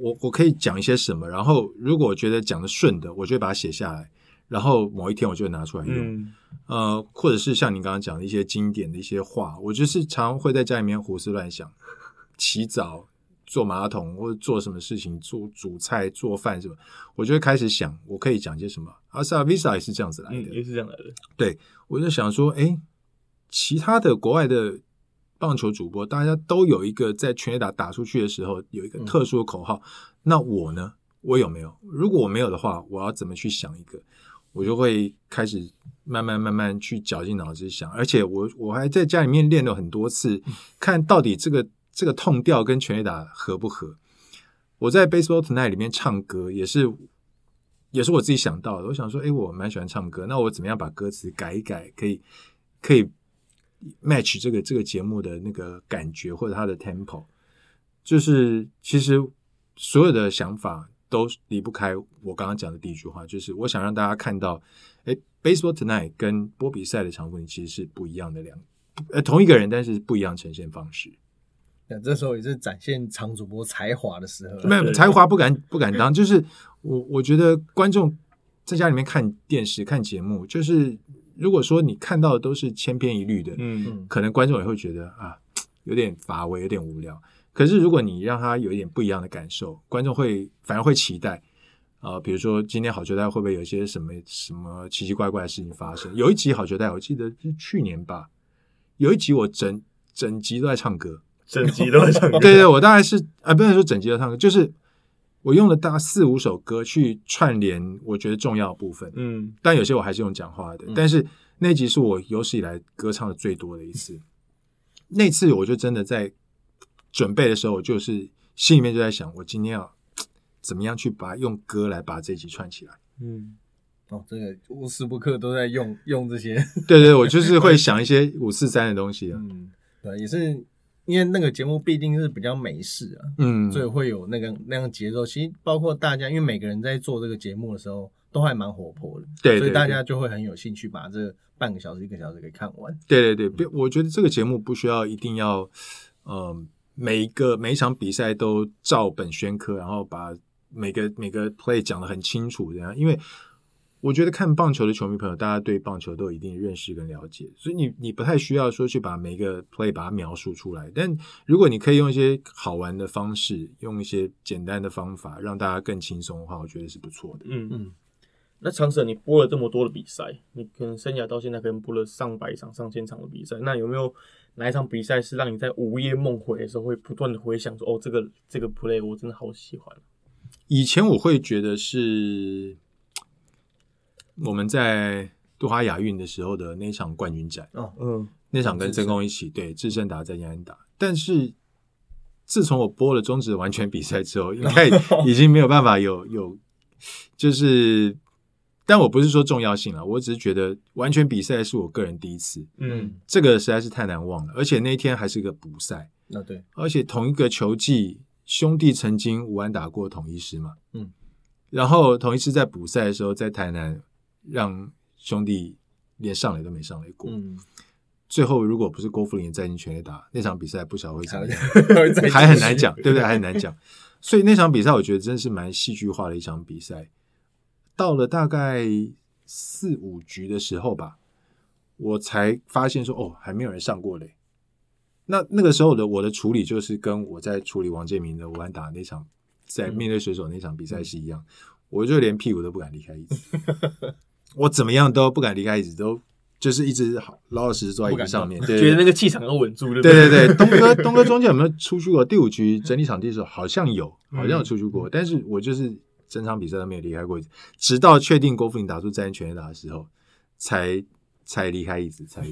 我我可以讲一些什么，然后如果觉得讲的顺的，我就会把它写下来，然后某一天我就会拿出来用。呃，或者是像你刚刚讲的一些经典的一些话，我就是常会在家里面胡思乱想，洗澡、做马桶或者做什么事情，做煮菜、做饭什么，我就会开始想，我可以讲些什么。阿萨 Visa 也是这样子来的，也是这样来的。对，我就想说，哎，其他的国外的棒球主播，大家都有一个在全垒打打出去的时候有一个特殊的口号，那我呢，我有没有？如果我没有的话，我要怎么去想一个？我就会开始慢慢慢慢去绞尽脑汁想，而且我我还在家里面练了很多次，看到底这个这个痛调跟全垒打合不合。我在 Baseball Tonight 里面唱歌，也是也是我自己想到的。我想说，哎，我蛮喜欢唱歌，那我怎么样把歌词改一改，可以可以 match 这个这个节目的那个感觉或者它的 tempo？就是其实所有的想法。都离不开我刚刚讲的第一句话，就是我想让大家看到，哎，Baseball Tonight 跟波比赛的场景其实是不一样的两，呃，同一个人，但是不一样呈现方式。那这时候也是展现场主播才华的时候。没有才华不敢不敢当，就是我我觉得观众在家里面看电视看节目，就是如果说你看到的都是千篇一律的，嗯，可能观众也会觉得啊，有点乏味，有点无聊。可是，如果你让他有一点不一样的感受，观众会反而会期待。呃，比如说今天好球带会不会有一些什么什么奇奇怪怪的事情发生？有一集好球带，我记得是去年吧，有一集我整整集都在唱歌，整集都在唱歌。对对，我大概是啊，不能说整集都唱歌，就是我用了大概四五首歌去串联我觉得重要的部分。嗯，但有些我还是用讲话的。但是那集是我有史以来歌唱的最多的一次。那次我就真的在。准备的时候，我就是心里面就在想，我今天要怎么样去把用歌来把这集串起来。嗯，哦，这个无时不刻都在用用这些。对对，我就是会想一些五四三的东西啊。嗯，对，也是因为那个节目必定是比较美式啊，嗯，所以会有那个那样节奏。其实包括大家，因为每个人在做这个节目的时候都还蛮活泼的，对，所以大家就会很有兴趣把这半个小时、一个小时给看完。对对对，不，我觉得这个节目不需要一定要，嗯。每一个每一场比赛都照本宣科，然后把每个每个 play 讲得很清楚，这样。因为我觉得看棒球的球迷朋友，大家对棒球都有一定认识跟了解，所以你你不太需要说去把每一个 play 把它描述出来。但如果你可以用一些好玩的方式，用一些简单的方法，让大家更轻松的话，我觉得是不错的。嗯嗯。那长舍，你播了这么多的比赛，你可能生涯到现在可能播了上百场、上千场的比赛，那有没有？哪一场比赛是让你在午夜梦回的时候会不断的回想说哦，这个这个 play 我真的好喜欢。以前我会觉得是我们在杜哈亚运的时候的那场冠军战哦，嗯，那场跟真空一起对智胜打在延安打。但是自从我播了终止完全比赛之后，应该 已经没有办法有有就是。但我不是说重要性了，我只是觉得完全比赛是我个人第一次，嗯，这个实在是太难忘了，而且那天还是个补赛，那对，而且同一个球季，兄弟曾经五安打过统一师嘛，嗯，然后统一师在补赛的时候在台南让兄弟连上垒都没上垒过，嗯，最后如果不是郭富林再进全垒打那场比赛，不晓得会怎么样，还很难讲，对不对？还很难讲，所以那场比赛我觉得真的是蛮戏剧化的一场比赛。到了大概四五局的时候吧，我才发现说哦，还没有人上过嘞。那那个时候的我的处理就是跟我在处理王建民的武安打那场在面对水手那场比赛是一样，我就连屁股都不敢离开椅子，我怎么样都不敢离开椅子，都就是一直老老实实坐在椅子上面，对觉得那个气场要稳住。对对对，东哥东哥中间有没有出去过？第五局整理场地的时候好像有，好像有出去过，但是我就是。整场比赛都没有离开过椅子，直到确定郭富林打出战全垒打的时候，才才离开椅子，才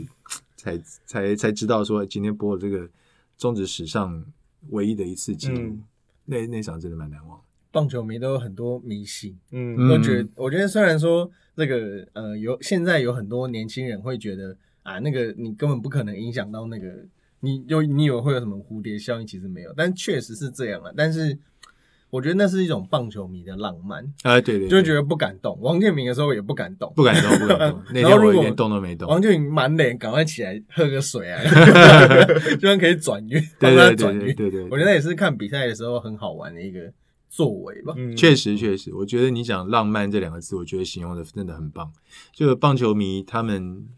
才才才知道说今天播这个中职史上唯一的一次记录，那那场真的蛮难忘。棒球迷都有很多迷信，嗯，都觉得我觉得虽然说这个呃有现在有很多年轻人会觉得啊那个你根本不可能影响到那个你就你以为会有什么蝴蝶效应，其实没有，但确实是这样了，但是。我觉得那是一种棒球迷的浪漫，哎，对对，就觉得不敢动。王建民的时候也不敢动，不敢动，不敢动。那天我一点动都没动。王建民满脸，赶快起来喝个水啊，居然可以转运，帮他转运。对对，我觉得也是看比赛的时候很好玩的一个作为吧。确实确实，我觉得你讲浪漫这两个字，我觉得形容的真的很棒。就棒球迷他们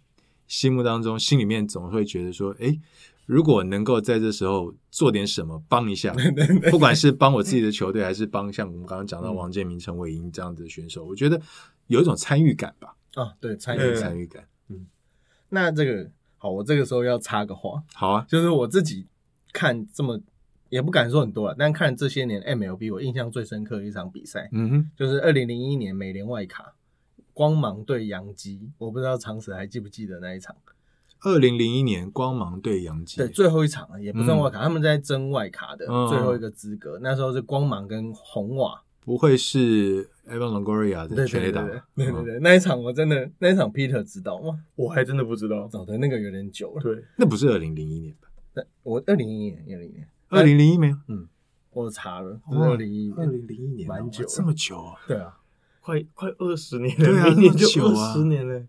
心目当中，心里面总会觉得说，哎，如果能够在这时候做点什么帮一下，不管是帮我自己的球队，还是帮像我们刚刚讲到王建民、陈伟英这样的选手，我觉得有一种参与感吧。啊，对，参与参与感。嗯，那这个好，我这个时候要插个话。好啊，就是我自己看这么也不敢说很多了，但看这些年 MLB，我印象最深刻的一场比赛，嗯哼，就是二零零一年美联外卡光芒对洋基，我不知道长史还记不记得那一场。二零零一年光芒对洋基，对最后一场也不算外卡，他们在争外卡的最后一个资格。那时候是光芒跟红瓦，不会是 Evan Longoria 的全垒打？对对对，那一场我真的那一场 Peter 知道吗？我还真的不知道，找的那个有点久了。对，那不是二零零一年吧？那我二零一一年，二零年，二零零一没有？嗯，我查了，二零一二零零一年，蛮久，这么久啊？对啊，快快二十年了，明年就二十年了。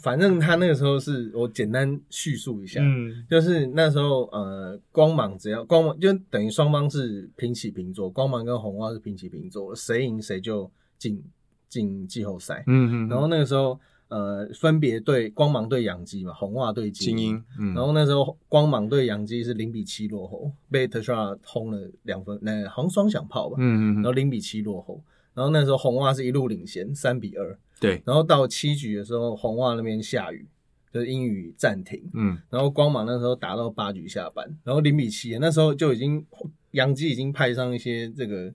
反正他那个时候是我简单叙述一下，嗯，就是那时候呃，光芒只要光芒就等于双方是平起平坐，光芒跟红袜是平起平坐，谁赢谁就进进季后赛，嗯嗯，然后那个时候呃，分别对光芒对洋基嘛，红袜对精英，然后那时候光芒对洋基是零比七落后，被特斯拉轰了两分，那好像双响炮吧，嗯嗯，然后零比七落后，然后那时候红袜是一路领先三比二。对，然后到七局的时候，红袜那边下雨，就是阴雨暂停。嗯，然后光芒那时候打到八局下班，然后零比七，那时候就已经杨基已经派上一些这个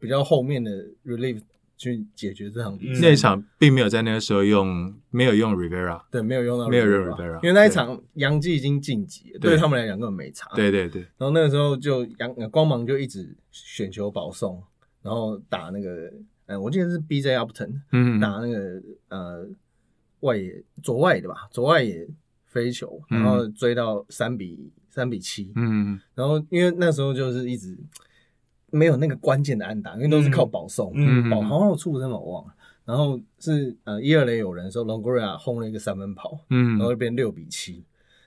比较后面的 relief 去解决这场比赛。那一场并没有在那个时候用，没有用 Rivera，对，没有用到，没有用 Rivera，因为那一场杨基已经晋级了，对他们来讲根本没差。对对对。然后那个时候就杨光芒就一直选球保送，然后打那个。嗯，我记得是 B J Upton，嗯，打那个呃外野左外的吧，左外野飞球，然后追到三比三比七，嗯，然后因为那时候就是一直没有那个关键的安打，因为都是靠保送，嗯，保好像有出什么我忘。了，然后是呃一二垒有人的时候，Longoria 轰了一个三分跑，嗯，然后变六比七，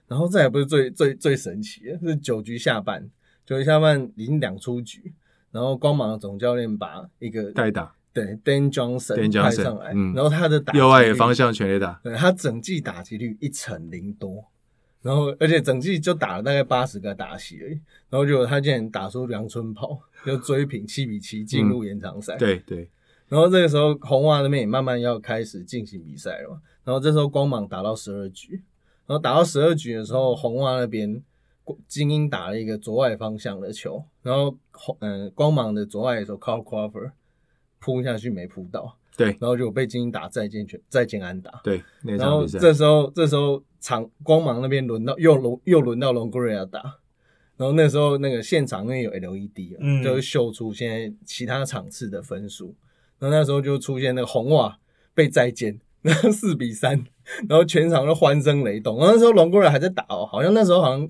然后再也不是最最最神奇的，是九局下半，九局下半已经两出局，然后光芒的总教练把一个代打。对，Dan Johnson 派上来，然后他的打右外野方向全力打，对他整季打击率一成零多，然后而且整季就打了大概八十个打席而已，然后结果他竟然打出梁春炮，就追平七比七进入延长赛。对对，然后这个时候红袜那边也慢慢要开始进行比赛了嘛，然后这时候光芒打到十二局，然后打到十二局的时候，红袜那边精英打了一个左外方向的球，然后红嗯光芒的左外野手 Carl Crawford。扑下去没扑到，对，然后就被精英打再见全再见安打，对，然后这时候这时候场光芒那边轮到又轮又轮到龙格瑞亚打，然后那时候那个现场因为有 LED 啊，就会秀出现在其他场次的分数，然后那时候就出现那个红袜被再见，然 后四比三，然后全场都欢声雷动，然后那时候龙格瑞还在打哦，好像那时候好像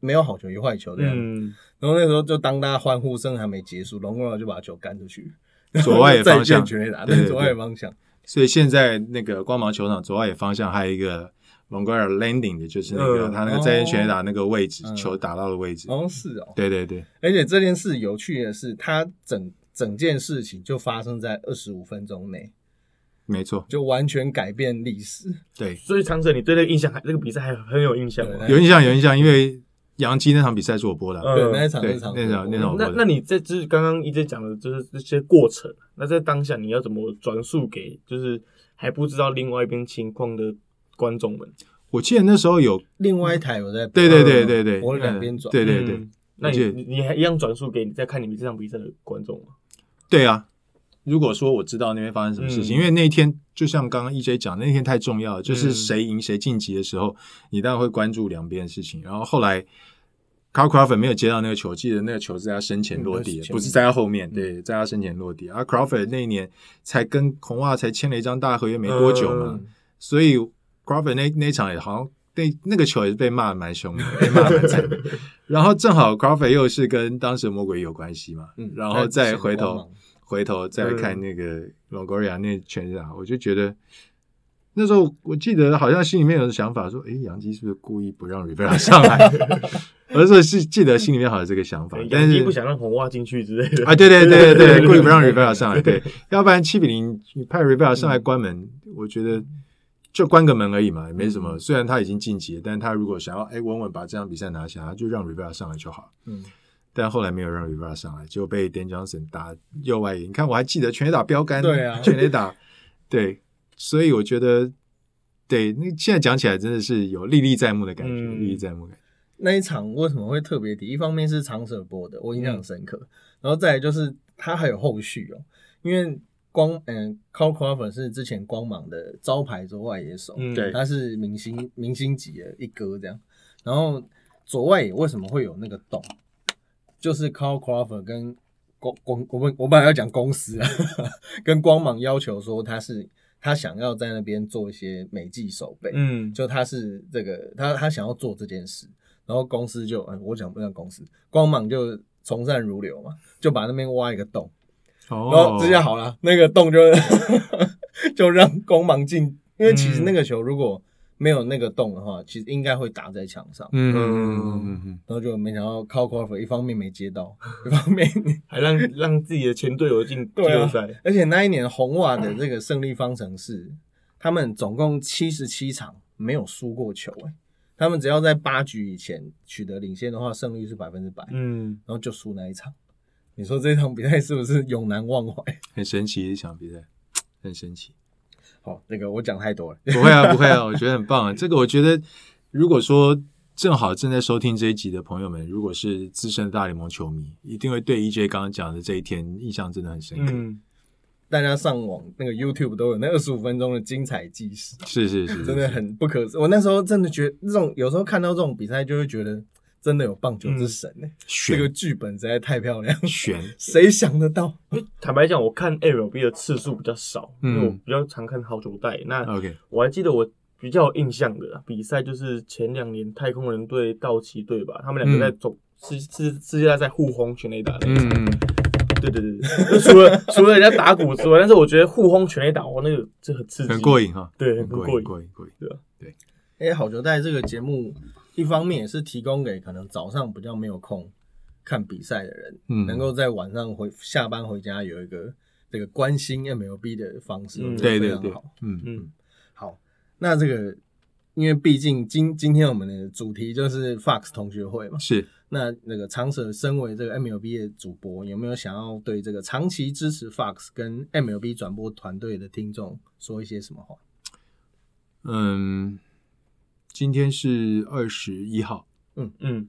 没有好球有坏球这样子，然后那时候就当大家欢呼声还没结束，龙哥瑞就把球赶出去。左外野方向，对左外野方向。所以现在那个光芒球场左外野方向还有一个 Longoria landing 的，就是那个他那个在线全垒打那个位置，球打到的位置。哦，是哦。对对对。而且这件事有趣的是，他整整件事情就发生在二十五分钟内。没错，就完全改变历史。对。所以长者，你对那个印象还那个比赛还很有印象吗？有印象，有印象，因为。杨基那场比赛是我播的，对那一场那场那场那场。那那你在就是刚刚一直讲的就是这些过程，那在当下你要怎么转述给就是还不知道另外一边情况的观众们？我记得那时候有另外一台有在，对对对对对，我两边转，对对对。那你你还一样转述给你在看你们这场比赛的观众吗？对啊。如果说我知道那边发生什么事情，因为那一天就像刚刚 EJ 讲，那天太重要了，就是谁赢谁晋级的时候，你当然会关注两边的事情。然后后来 Carl Crawford 没有接到那个球，记得那个球在他身前落地，不是在他后面，对，在他身前落地。而 Crawford 那一年才跟红袜才签了一张大合约没多久嘛，所以 Crawford 那那场也好像那那个球也是被骂的蛮凶的，被骂蛮惨。然后正好 Crawford 又是跟当时魔鬼有关系嘛，然后再回头。回头再看那个 Longoria 那全场，我就觉得那时候我记得好像心里面有想法，说：“哎，杨基是不是故意不让 Rivera 上来？” 我说是记得心里面好像这个想法，但是不想让红袜进去之类的啊！对对对对对，故意不让 Rivera 上来，对，要不然七比零你派 Rivera 上来关门，我觉得就关个门而已嘛，也没什么。虽然他已经晋级，但是他如果想要哎稳稳把这场比赛拿下，他就让 Rivera 上来就好。嗯，但后来没有让 Rivera 上来，就被 Dan Johnson 打右外野。你看我还记得全垒打标杆，对啊，全垒打，对，所以我觉得，对，那现在讲起来真的是有历历在目的感觉，历历在目感。那一场为什么会特别低？一方面是长舍播的，我印象很深刻。然后再来就是他还有后续哦，因为光嗯，Carl Crawford 是之前光芒的招牌左外野手，对，他是明星明星级的一哥这样。然后左外野为什么会有那个洞？就是 Carl Crawford 跟光光我们我本来要讲公司啊，跟光芒要求说他是他想要在那边做一些美技手背，嗯，就他是这个他他想要做这件事。然后公司就，我讲不讲公司，光芒就从善如流嘛，就把那边挖一个洞，然后这下好了，那个洞就 就让光芒进，因为其实那个球如果没有那个洞的话，其实应该会打在墙上。嗯嗯嗯嗯。然后就没想到靠 c o f 一方面没接到，一方面 还让让自己的前队友进 季后赛。而且那一年红袜的这个胜利方程式，他们总共七十七场没有输过球，哎。他们只要在八局以前取得领先的话，胜率是百分之百。嗯，然后就输那一场。你说这场比赛是不是永难忘怀？很神奇一场比赛，很神奇。好，那个我讲太多了。不会啊，不会啊，我觉得很棒啊。这个我觉得，如果说正好正在收听这一集的朋友们，如果是资深的大联盟球迷，一定会对 EJ 刚刚讲的这一天印象真的很深刻。嗯大家上网那个 YouTube 都有那二十五分钟的精彩纪实，是是是，真的很不可思。我那时候真的觉得，这种有时候看到这种比赛，就会觉得真的有棒球之神呢。这个剧本实在太漂亮，选 谁想得到？坦白讲，我看 MLB 的次数比较少，因为我比较常看好球带。那 OK，我还记得我比较有印象的比赛，就是前两年太空人队道奇队吧，他们两个在总世世世界大赛互轰全垒打那场。对对对，除了除了人家打鼓之外，但是我觉得互轰全垒打，哇，那个这很刺激，很过瘾哈。对，很过瘾，过瘾，过瘾，对吧？对。哎，好球带这个节目，一方面也是提供给可能早上比较没有空看比赛的人，嗯，能够在晚上回下班回家有一个这个关心 MLB 的方式，对对对，嗯嗯。好，那这个因为毕竟今今天我们的主题就是 Fox 同学会嘛，是。那那个长舍身为这个 MLB 的主播，有没有想要对这个长期支持 Fox 跟 MLB 转播团队的听众说一些什么话？嗯，今天是二十一号。嗯嗯，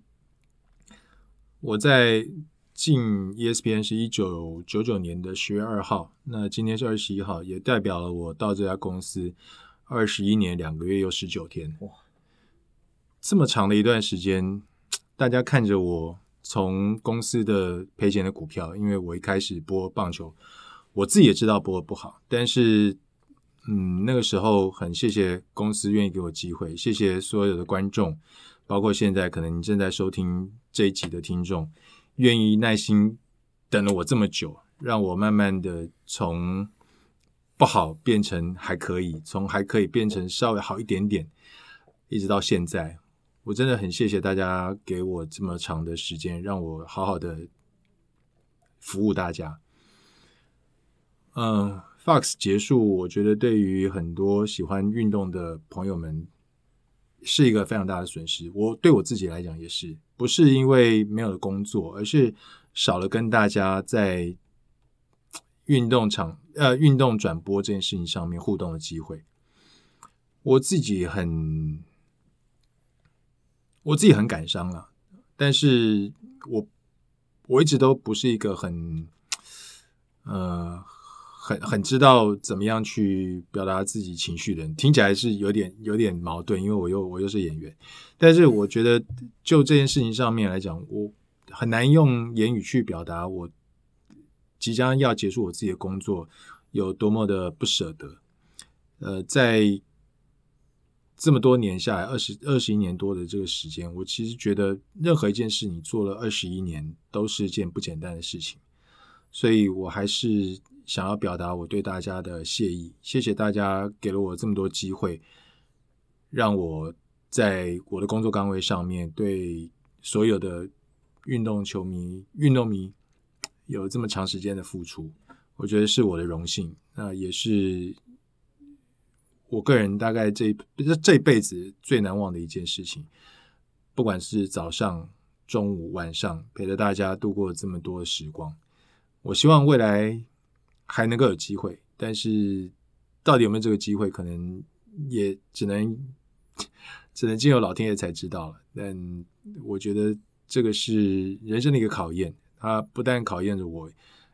我在进 ESPN 是一九九九年的十月二号，那今天是二十一号，也代表了我到这家公司二十一年两个月又十九天。哇，这么长的一段时间。大家看着我从公司的赔钱的股票，因为我一开始播棒球，我自己也知道播的不好，但是，嗯，那个时候很谢谢公司愿意给我机会，谢谢所有的观众，包括现在可能你正在收听这一集的听众，愿意耐心等了我这么久，让我慢慢的从不好变成还可以，从还可以变成稍微好一点点，一直到现在。我真的很谢谢大家给我这么长的时间，让我好好的服务大家。嗯，Fox 结束，我觉得对于很多喜欢运动的朋友们是一个非常大的损失。我对我自己来讲也是，不是因为没有了工作，而是少了跟大家在运动场呃运动转播这件事情上面互动的机会。我自己很。我自己很感伤了，但是我我一直都不是一个很呃很很知道怎么样去表达自己情绪的人，听起来是有点有点矛盾，因为我又我又是演员，但是我觉得就这件事情上面来讲，我很难用言语去表达我即将要结束我自己的工作有多么的不舍得，呃，在。这么多年下来，二十二十一年多的这个时间，我其实觉得任何一件事你做了二十一年，都是一件不简单的事情。所以我还是想要表达我对大家的谢意，谢谢大家给了我这么多机会，让我在我的工作岗位上面对所有的运动球迷、运动迷有这么长时间的付出，我觉得是我的荣幸，那也是。我个人大概这这辈子最难忘的一件事情，不管是早上、中午、晚上，陪着大家度过这么多时光。我希望未来还能够有机会，但是到底有没有这个机会，可能也只能 只能经由老天爷才知道了。但我觉得这个是人生的一个考验，它不但考验着我，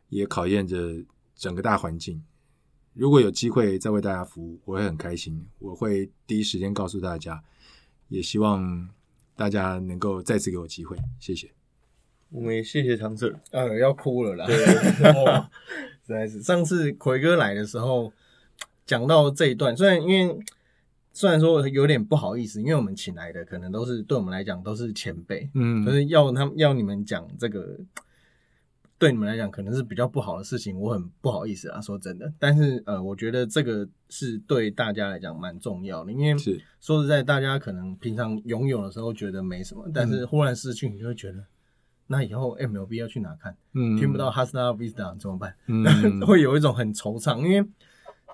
也考验着整个大环境。如果有机会再为大家服务，我会很开心，我会第一时间告诉大家，也希望大家能够再次给我机会。谢谢。我们也谢谢长者，呃，要哭了啦，对，实在是上次奎哥来的时候讲到这一段，虽然因为虽然说有点不好意思，因为我们请来的可能都是对我们来讲都是前辈，嗯，就是要他们要你们讲这个，对你们来讲可能是比较不好的事情，我很不好意思啊，说真的，但是呃，我觉得这个是对大家来讲蛮重要的，因为是说实在，大家可能平常拥有的时候觉得没什么，但是忽然失去，你就会觉得。那以后 MLB 要去哪看？嗯，听不到 Hasta Vista 怎么办？嗯，会有一种很惆怅，因为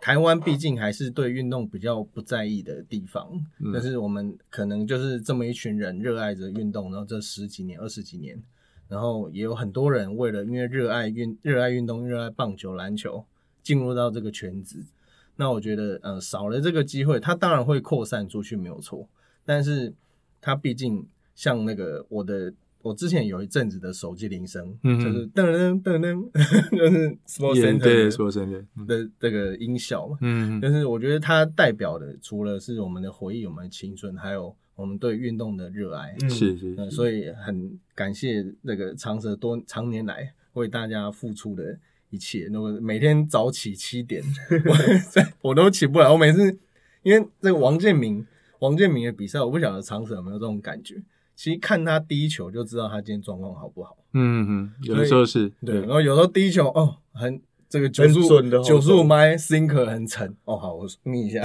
台湾毕竟还是对运动比较不在意的地方。但是我们可能就是这么一群人热爱着运动，然后这十几年、二十几年，然后也有很多人为了因为热爱运、热爱运动、热爱棒球、篮球，进入到这个圈子。那我觉得，呃，少了这个机会，它当然会扩散出去，没有错。但是它毕竟像那个我的。我之前有一阵子的手机铃声，嗯就是噔噔噔噔，就是 small center 的这个音效嘛。嗯，但是我觉得它代表的除了是我们的回忆、我们的青春，还有我们对运动的热爱。是是，所以很感谢那个长蛇多常年来为大家付出的一切。那么每天早起七点，我 我都起不来。我每次因为那个王建民，王建民的比赛，我不晓得长蛇有没有这种感觉。其实看他第一球就知道他今天状况好不好。嗯嗯，有的时候是对，然后有时候第一球哦，很这个九十五九十五迈 sinker 很沉哦，好，我眯一下，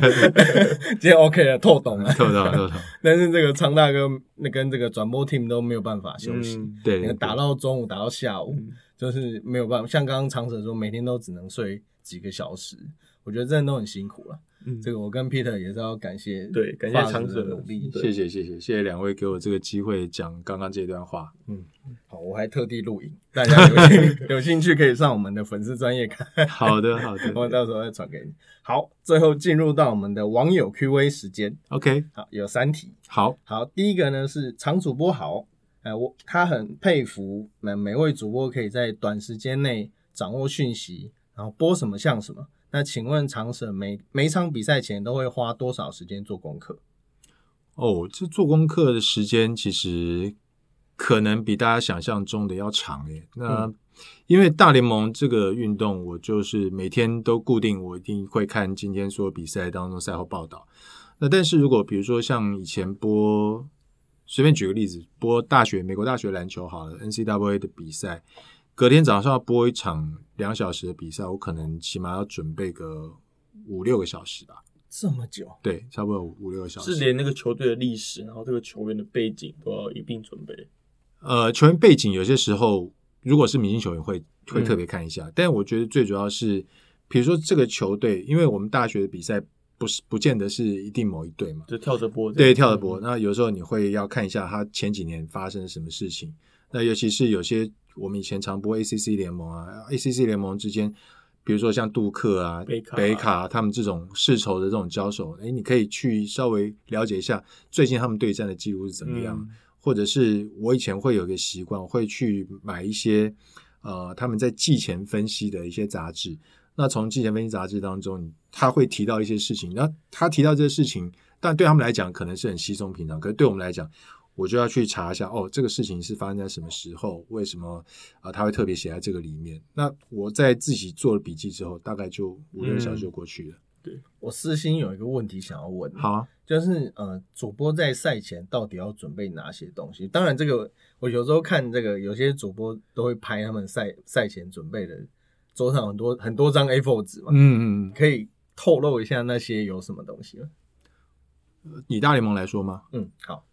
今天 OK 了，透懂了，透懂透懂。但是这个昌大哥那跟这个转播 team 都没有办法休息，对，打到中午打到下午，就是没有办法。像刚刚长者说，每天都只能睡几个小时，我觉得真的都很辛苦了。这个我跟 Peter 也是要感谢，对，感谢长者的努力，谢谢谢谢谢谢两位给我这个机会讲刚刚这段话。嗯，好，我还特地录影，大家有兴有兴趣可以上我们的粉丝专业看。好 的好的，我到时候再传给你。好，最后进入到我们的网友 Q&A 时间。OK，好，有三题。好好，第一个呢是常主播好，哎，我他很佩服每每位主播可以在短时间内掌握讯息，然后播什么像什么。那请问常审每每场比赛前都会花多少时间做功课？哦，这做功课的时间其实可能比大家想象中的要长耶。那因为大联盟这个运动，我就是每天都固定，我一定会看今天所有比赛当中赛后报道。那但是如果比如说像以前播，随便举个例子，播大学美国大学篮球好了，NCAA 的比赛。隔天早上要播一场两小时的比赛，我可能起码要准备个五六个小时吧。这么久？对，差不多五六个小时。是连那个球队的历史，然后这个球员的背景都要一并准备。呃，球员背景有些时候如果是明星球员会会特别看一下，但我觉得最主要是，比如说这个球队，因为我们大学的比赛不是不见得是一定某一队嘛，就跳着播。对，跳着播。那有时候你会要看一下他前几年发生什么事情。那尤其是有些。我们以前常播 ACC 联盟啊，ACC 联盟之间，比如说像杜克啊、北卡他们这种世仇的这种交手，哎，你可以去稍微了解一下最近他们对战的记录是怎么样。或者是我以前会有一个习惯，会去买一些呃他们在季前分析的一些杂志。那从季前分析杂志当中，他会提到一些事情。那他提到这些事情，但对他们来讲可能是很稀松平常，可是对我们来讲。我就要去查一下哦，这个事情是发生在什么时候？为什么啊？他会特别写在这个里面。那我在自己做了笔记之后，大概就五六个小时就过去了。对我私心有一个问题想要问，好，啊就是呃，主播在赛前到底要准备哪些东西？当然，这个我有时候看这个有些主播都会拍他们赛赛前准备的桌上很多很多张 A4 纸嘛。嗯嗯，可以透露一下那些有什么东西吗？以大联盟来说吗？嗯，好。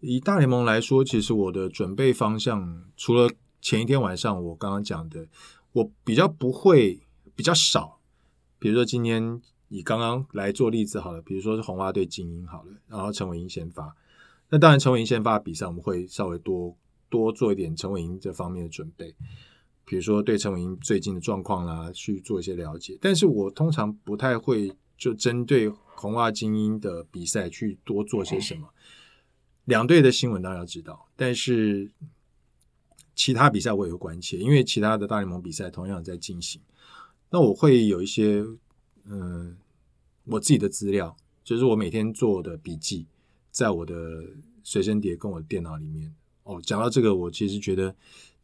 以大联盟来说，其实我的准备方向，除了前一天晚上我刚刚讲的，我比较不会比较少。比如说今天以刚刚来做例子好了，比如说是红袜队精英好了，然后陈伟英先发。那当然，陈伟英先发比赛，我们会稍微多多做一点陈伟英这方面的准备，比如说对陈伟英最近的状况啦，去做一些了解。但是我通常不太会就针对红袜精英的比赛去多做些什么。两队的新闻大家知道，但是其他比赛我也会关切，因为其他的大联盟比赛同样在进行。那我会有一些嗯，我自己的资料，就是我每天做的笔记。在我的随身碟跟我的电脑里面哦，讲到这个，我其实觉得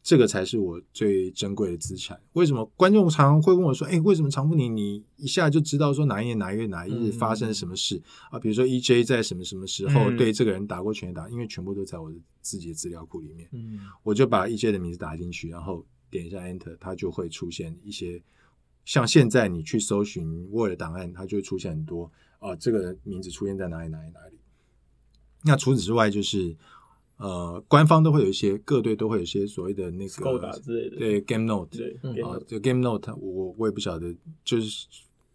这个才是我最珍贵的资产。为什么观众常常会问我说：“哎，为什么常富你你一下就知道说哪一年哪一月哪一日发生了什么事啊？比如说 EJ 在什么什么时候对这个人打过拳打，因为全部都在我的自己的资料库里面。嗯，我就把 EJ 的名字打进去，然后点一下 Enter，它就会出现一些像现在你去搜寻 Word 档案，它就会出现很多啊，这个名字出现在哪里哪里哪里。那除此之外，就是呃，官方都会有一些各队都会有一些所谓的那个对 game note，对啊，这 game note 我我也不晓得，就是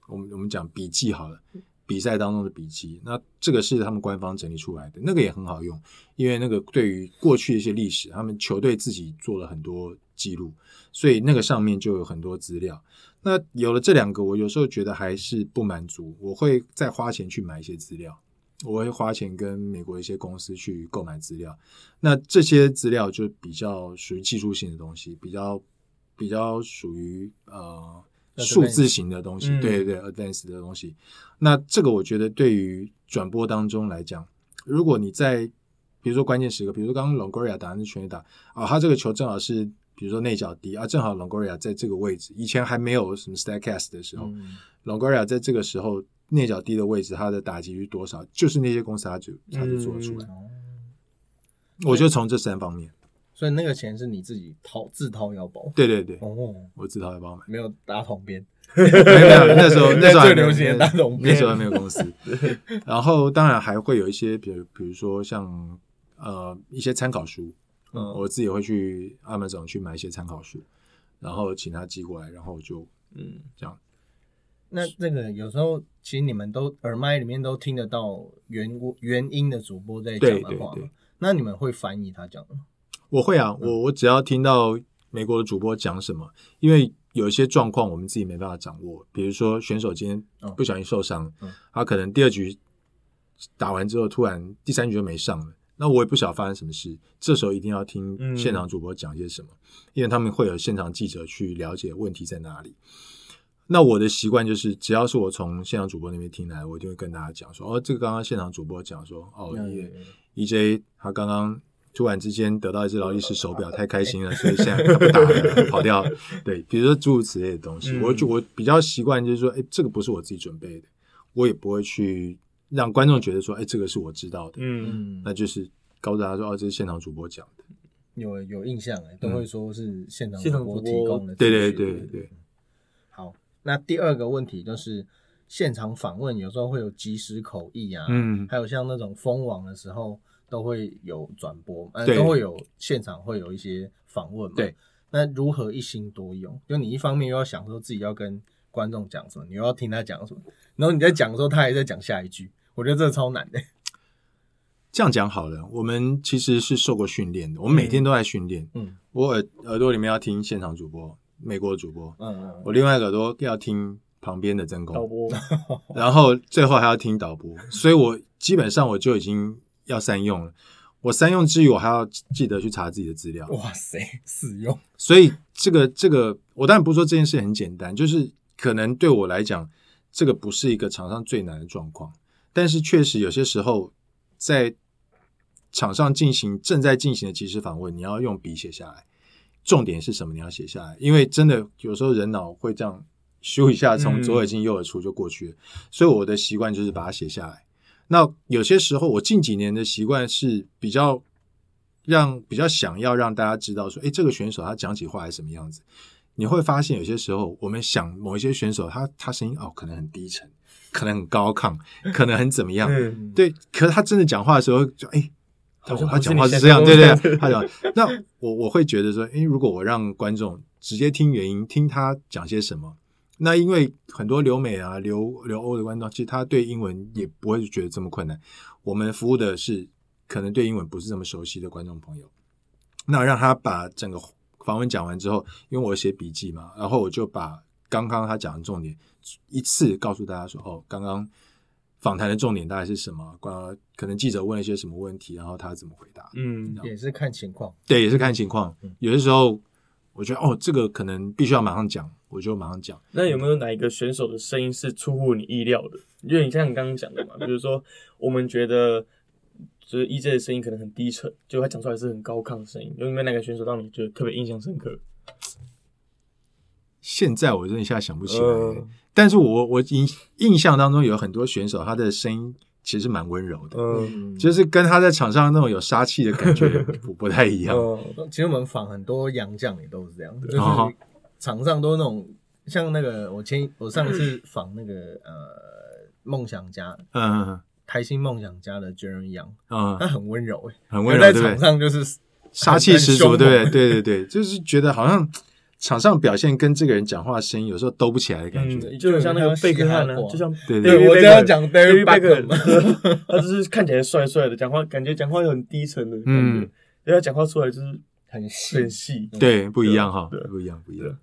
我们我们讲笔记好了，比赛当中的笔记，那这个是他们官方整理出来的，那个也很好用，因为那个对于过去一些历史，他们球队自己做了很多记录，所以那个上面就有很多资料。那有了这两个，我有时候觉得还是不满足，我会再花钱去买一些资料。我会花钱跟美国一些公司去购买资料，那这些资料就比较属于技术性的东西，比较比较属于呃数字型的东西，对对对，advanced 的东西。那这个我觉得对于转播当中来讲，如果你在比如说关键时刻，比如说刚刚 Longoria 打的是全垒打啊，他这个球正好是比如说内角低啊，正好 Longoria 在这个位置，以前还没有什么 Statcast 的时候，Longoria 在这个时候。内角低的位置，它的打击率多少？就是那些公司，他就他就做出来。我就从这三方面，所以那个钱是你自己掏自掏腰包。对对对，哦，我自掏腰包买，没有打桶边，没有那时候 那时候最流行的打桶边，那时候还没有公司。然后当然还会有一些，比如比如说像呃一些参考书，嗯，我自己会去阿门总去买一些参考书，然后请他寄过来，然后就嗯这样。那那个有时候，其实你们都耳麦里面都听得到原原音的主播在讲的话，那你们会翻译他讲吗？我会啊，我我只要听到美国的主播讲什么，因为有一些状况我们自己没办法掌握，比如说选手今天不小心受伤，他可能第二局打完之后突然第三局就没上了，那我也不晓得发生什么事，这时候一定要听现场主播讲些什么，因为他们会有现场记者去了解问题在哪里。那我的习惯就是，只要是我从现场主播那边听来，我一定会跟大家讲说，哦，这个刚刚现场主播讲说，哦，E J 他刚刚突然之间得到一只劳力士手表，太开心了，所以现在他不打了，跑掉。对，比如说诸如此类的东西，我就我比较习惯就是说，哎，这个不是我自己准备的，我也不会去让观众觉得说，哎，这个是我知道的。嗯，那就是告诉大家说，哦，这是现场主播讲的，有有印象哎，都会说是现场主播提供的。对对对对。那第二个问题就是现场访问有时候会有即时口译啊，嗯，还有像那种封网的时候都会有转播，呃，都会有现场会有一些访问嘛。对，那如何一心多用？就你一方面又要想说自己要跟观众讲什么，你又要听他讲什么，然后你在讲的时候他还在讲下一句，我觉得这超难的。这样讲好了，我们其实是受过训练的，我们每天都在训练。嗯，我耳耳朵里面要听现场主播。美国的主播，嗯嗯，我另外一个都要听旁边的真空导播，然后最后还要听导播，所以我基本上我就已经要三用了。我三用之余，我还要记得去查自己的资料。哇塞，四用！所以这个这个，我当然不是说这件事很简单，就是可能对我来讲，这个不是一个场上最难的状况，但是确实有些时候在场上进行正在进行的即时访问，你要用笔写下来。重点是什么？你要写下来，因为真的有时候人脑会这样咻一下，从左耳进右耳出就过去了。所以我的习惯就是把它写下来。那有些时候，我近几年的习惯是比较让比较想要让大家知道说，哎，这个选手他讲起话来什么样子。你会发现有些时候，我们想某一些选手，他他声音哦，可能很低沉，可能很高亢，可能很怎么样？对，可是他真的讲话的时候，就哎。他讲话是这样，对对，他讲。那我我会觉得说，诶，如果我让观众直接听原因，听他讲些什么，那因为很多留美啊、留留欧的观众，其实他对英文也不会觉得这么困难。我们服务的是可能对英文不是这么熟悉的观众朋友，那让他把整个访问讲完之后，因为我写笔记嘛，然后我就把刚刚他讲的重点一次告诉大家说：哦，刚刚访谈的重点大概是什么？关可能记者问了一些什么问题，然后他怎么回答？嗯，也是看情况。对，也是看情况。有的时候。我觉得哦，这个可能必须要马上讲，我就马上讲。那有没有哪一个选手的声音是出乎你意料的？因为你像你刚刚讲的嘛，比如说我们觉得就是 EJ 的声音可能很低沉，就他讲出来是很高亢的声音。有没有哪个选手让你觉得特别印象深刻？现在我真的一下想不起来，但是我我印印象当中有很多选手，他的声音。其实蛮温柔的，嗯，就是跟他在场上那种有杀气的感觉 不不太一样。其实我们仿很多洋将也都是这样，就是场上都那种像那个我前我上次仿那个呃梦想家，嗯，台新梦想家的 Jeremy 嗯，他很温柔哎，很温柔，在场上就是杀气十足，对对？对对对，就是觉得好像。场上表现跟这个人讲话声音有时候兜不起来的感觉，就像那个贝克汉呢，就像对对，我这样讲贝克，他就是看起来帅帅的，讲话感觉讲话又很低沉的感觉，因为他讲话出来就是很细。很细，对，不一样哈，不一样不一样。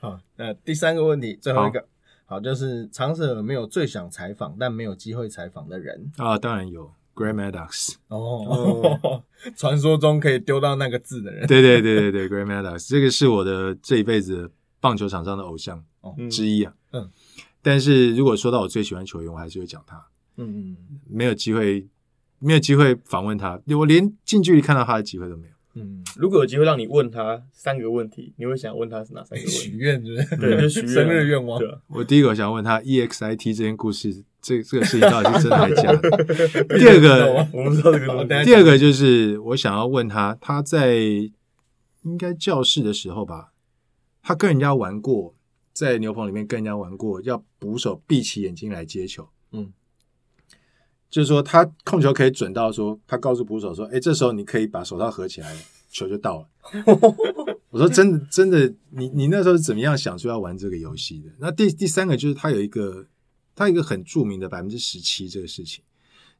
好，那第三个问题，最后一个，好，就是长舍有没有最想采访但没有机会采访的人。啊？当然有。Graham Maddox 哦，传说中可以丢到那个字的人，对对对对对，Graham Maddox 这个是我的这一辈子棒球场上的偶像之一啊。嗯，但是如果说到我最喜欢球员，我还是会讲他。嗯嗯，没有机会，没有机会访问他，我连近距离看到他的机会都没有。嗯，如果有机会让你问他三个问题，你会想问他是哪三个？许愿对对，就许 生日愿望。对我第一个想问他 EXIT 这件故事。这这个事情到底是真的还是假的？第二个，我们知道这个。第二个就是我想要问他，他在应该教室的时候吧，他跟人家玩过，在牛棚里面跟人家玩过，要捕手闭起眼睛来接球。嗯，就是说他控球可以准到说，他告诉捕手说：“哎，这时候你可以把手套合起来，球就到了。”我说：“真的，真的，你你那时候是怎么样想出要玩这个游戏的？”那第第三个就是他有一个。他一个很著名的百分之十七这个事情，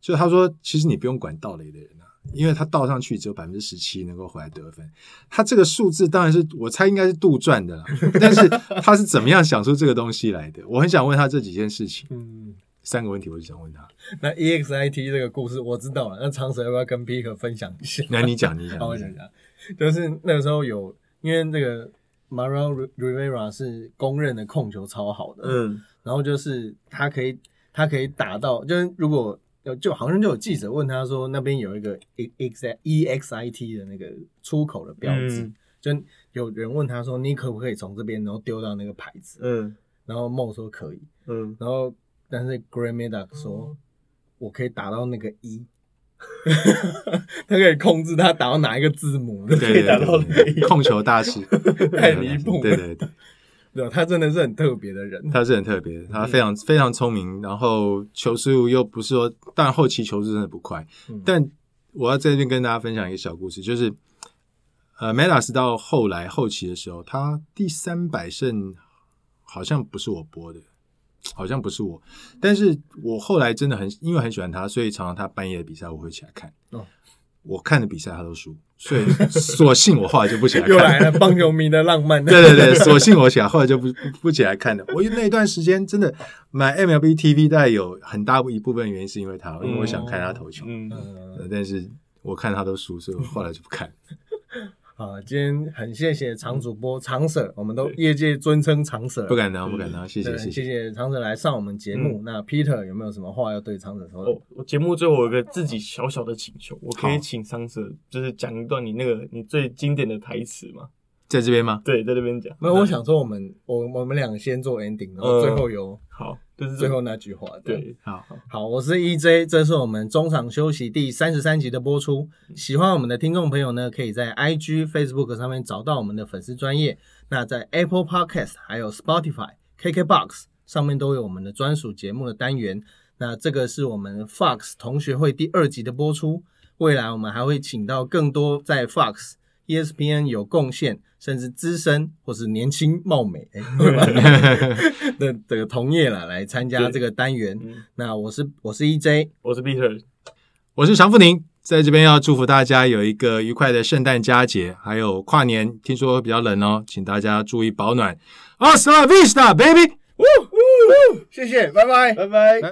就他说，其实你不用管盗垒的人啊，因为他倒上去只有百分之十七能够回来得分。他这个数字当然是我猜应该是杜撰的啦，但是他是怎么样想出这个东西来的？我很想问他这几件事情。嗯，三个问题我就想问他。那 EXIT 这个故事我知道了，那长蛇要不要跟 Pick 分享一下？那你讲，你讲，我讲讲。就是那个时候有，因为这个 Mario Rivera 是公认的控球超好的，嗯。然后就是他可以，他可以打到，就是如果就好像就有记者问他说，那边有一个 X E X I T 的那个出口的标志，就有人问他说，你可不可以从这边然后丢到那个牌子？嗯，然后梦说可以，嗯，然后但是 Gramada 说，我可以打到那个一，他可以控制他打到哪一个字母，可以打到控球大师，太离谱，对对对。对，他真的是很特别的人。他是很特别，他非常非常聪明，然后球速又不是说，但后期球速真的不快。但我要在这边跟大家分享一个小故事，就是呃，梅拉斯到后来后期的时候，他第三百胜好像不是我播的，好像不是我，但是我后来真的很因为很喜欢他，所以常常他半夜的比赛我会起来看。我看的比赛他都输，所以索性我后来就不起来看。又来了棒球迷的浪漫。对对对，索性我起来，后来就不不不起来看了。我那一段时间真的买 MLB TV，大概有很大一部分原因是因为他，因为我想看他投球。嗯，但是我看他都输，所以我后来就不看。啊，今天很谢谢常主播常舍，我们都业界尊称常舍，不敢当，不敢当，谢谢，谢谢常舍来上我们节目。那 Peter 有没有什么话要对常舍说？哦，我节目最后有个自己小小的请求，我可以请常舍就是讲一段你那个你最经典的台词吗？在这边吗？对，在这边讲。没有，我想说，我们我我们俩先做 ending，然后最后有好，就是最后那句话。对，好好，我是 EJ，这是我们中场休息第三十三集的播出。喜欢我们的听众朋友呢，可以在 IG、Facebook 上面找到我们的粉丝专业。那在 Apple Podcast、还有 Spotify、KKBox 上面都有我们的专属节目的单元。那这个是我们 Fox 同学会第二集的播出。未来我们还会请到更多在 Fox。ESPN 有贡献，甚至资深或是年轻貌美 的这个同业了，来参加这个单元。那我是我是 EJ，我是 Peter，我是常富宁，在这边要祝福大家有一个愉快的圣诞佳节，还有跨年，听说比较冷哦，请大家注意保暖。Hasta vista, baby！呜呜呜！谢谢，拜拜，拜拜。